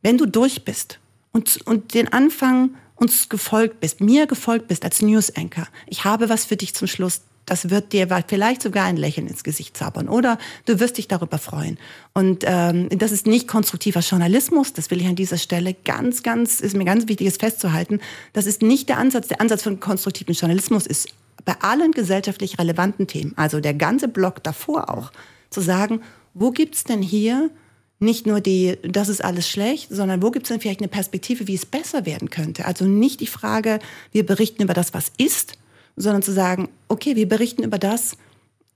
wenn du durch bist und, und den Anfang uns gefolgt bist, mir gefolgt bist als News Anchor, ich habe was für dich zum Schluss, das wird dir vielleicht sogar ein Lächeln ins Gesicht zaubern oder du wirst dich darüber freuen. Und ähm, das ist nicht konstruktiver Journalismus, das will ich an dieser Stelle ganz, ganz, ist mir ganz wichtig, es festzuhalten. Das ist nicht der Ansatz. Der Ansatz von konstruktivem Journalismus ist bei allen gesellschaftlich relevanten Themen, also der ganze Block davor auch, zu sagen, wo gibt's denn hier nicht nur die, das ist alles schlecht, sondern wo gibt es denn vielleicht eine Perspektive, wie es besser werden könnte? Also nicht die Frage, wir berichten über das, was ist, sondern zu sagen, okay, wir berichten über das,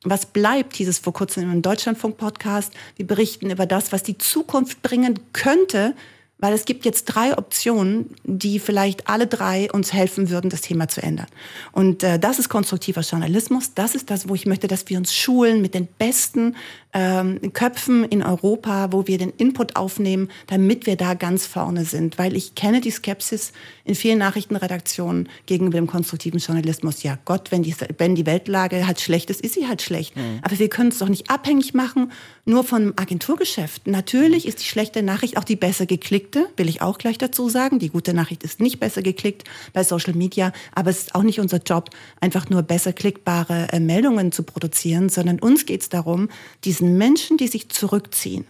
was bleibt, dieses vor kurzem im Deutschlandfunk-Podcast. Wir berichten über das, was die Zukunft bringen könnte, weil es gibt jetzt drei Optionen, die vielleicht alle drei uns helfen würden, das Thema zu ändern. Und äh, das ist konstruktiver Journalismus. Das ist das, wo ich möchte, dass wir uns schulen mit den besten ähm, Köpfen in Europa, wo wir den Input aufnehmen, damit wir da ganz vorne sind. Weil ich kenne die Skepsis in vielen Nachrichtenredaktionen gegenüber dem konstruktiven Journalismus. Ja Gott, wenn die, wenn die Weltlage halt schlecht ist, ist sie halt schlecht. Mhm. Aber wir können es doch nicht abhängig machen, nur von Agenturgeschäft. Natürlich ist die schlechte Nachricht auch die besser geklickte, will ich auch gleich dazu sagen. Die gute Nachricht ist nicht besser geklickt bei Social Media, aber es ist auch nicht unser Job, einfach nur besser klickbare äh, Meldungen zu produzieren, sondern uns geht es darum, diesen diesen Menschen, die sich zurückziehen,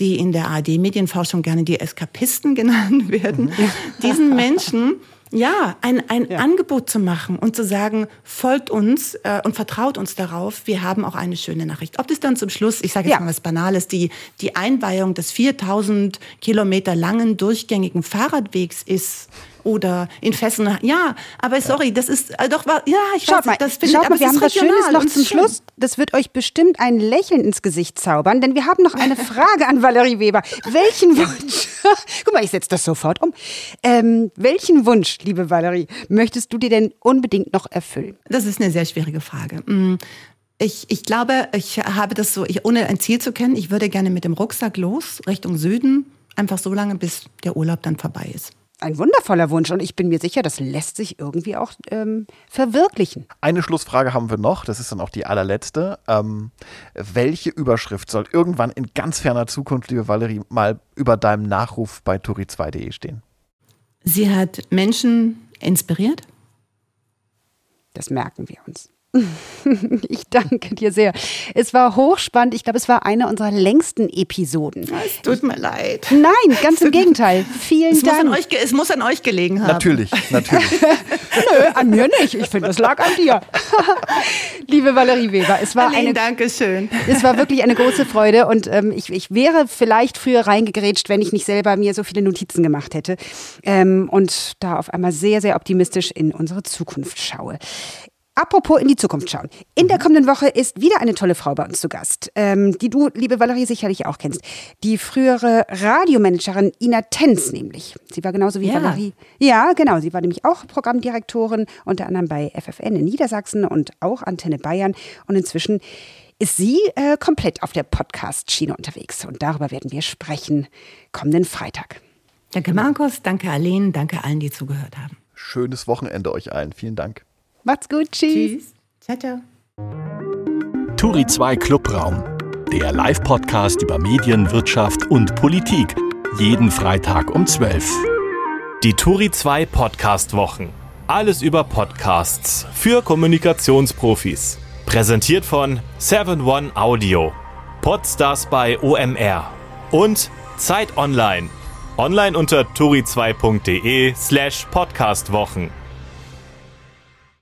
die in der ARD-Medienforschung gerne die Eskapisten genannt werden, diesen Menschen ja, ein, ein ja. Angebot zu machen und zu sagen, folgt uns äh, und vertraut uns darauf, wir haben auch eine schöne Nachricht. Ob das dann zum Schluss, ich sage jetzt ja. mal was Banales, die, die Einweihung des 4000 Kilometer langen durchgängigen Fahrradwegs ist oder in Fessenheim. Ja, aber sorry, das ist äh, doch ja, ich Schaut weiß, mal, das finde ich, aber mal, wir haben ist was Schönes noch zum schön. Schluss. Das wird euch bestimmt ein Lächeln ins Gesicht zaubern, denn wir haben noch eine Frage an Valerie Weber. Welchen Wunsch, guck mal, ich setze das sofort um. Ähm, welchen Wunsch, liebe Valerie, möchtest du dir denn unbedingt noch erfüllen? Das ist eine sehr schwierige Frage. Mm, Ich, ich glaube, ich habe das so, ich, ohne ein Ziel zu kennen, ich würde gerne mit dem Rucksack los, Richtung Süden, einfach so lange, bis der Urlaub dann vorbei ist. Ein wundervoller Wunsch und ich bin mir sicher, das lässt sich irgendwie auch ähm, verwirklichen. Eine Schlussfrage haben wir noch, das ist dann auch die allerletzte. Ähm, welche Überschrift soll irgendwann in ganz ferner Zukunft, liebe Valerie, mal über deinem Nachruf bei turi2.de stehen? Sie hat Menschen inspiriert. Das merken wir uns. Ich danke dir sehr. Es war hochspannend. Ich glaube, es war eine unserer längsten Episoden. Es tut mir leid. Nein, ganz im Gegenteil. Vielen Es muss, an Dank. euch, ge- es muss an euch gelegen haben. Natürlich, natürlich. Nö, an mir nicht. Ich finde, das lag an dir. Liebe Valerie Weber, es war Aline, eine danke schön. Es war wirklich eine große Freude und ähm, ich, ich wäre vielleicht früher reingegrätscht, wenn ich nicht selber mir so viele Notizen gemacht hätte ähm, und da auf einmal sehr, sehr optimistisch in unsere Zukunft schaue. Apropos in die Zukunft schauen. In der kommenden Woche ist wieder eine tolle Frau bei uns zu Gast, ähm, die du, liebe Valerie, sicherlich auch kennst. Die frühere Radiomanagerin Ina Tenz nämlich. Sie war genauso wie Ja. Valerie. Ja, genau. Sie war nämlich auch Programmdirektorin, unter anderem bei FFN in Niedersachsen und auch Antenne Bayern. Und inzwischen ist sie äh, komplett auf der Podcast-Schiene unterwegs. Und darüber werden wir sprechen kommenden Freitag. Danke Markus, danke Aline, danke allen, die zugehört haben. Schönes Wochenende euch allen. Vielen Dank. Macht's gut. Tschüss. Tschüss. Ciao, ciao. Turi 2 Clubraum, der Live-Podcast über Medien, Wirtschaft und Politik. Jeden Freitag um 12. Die Turi 2 Podcast Wochen. Alles über Podcasts für Kommunikationsprofis. Präsentiert von 7one Audio. Podstars bei OMR. Und Zeit Online. Online unter turi2.de slash podcastwochen.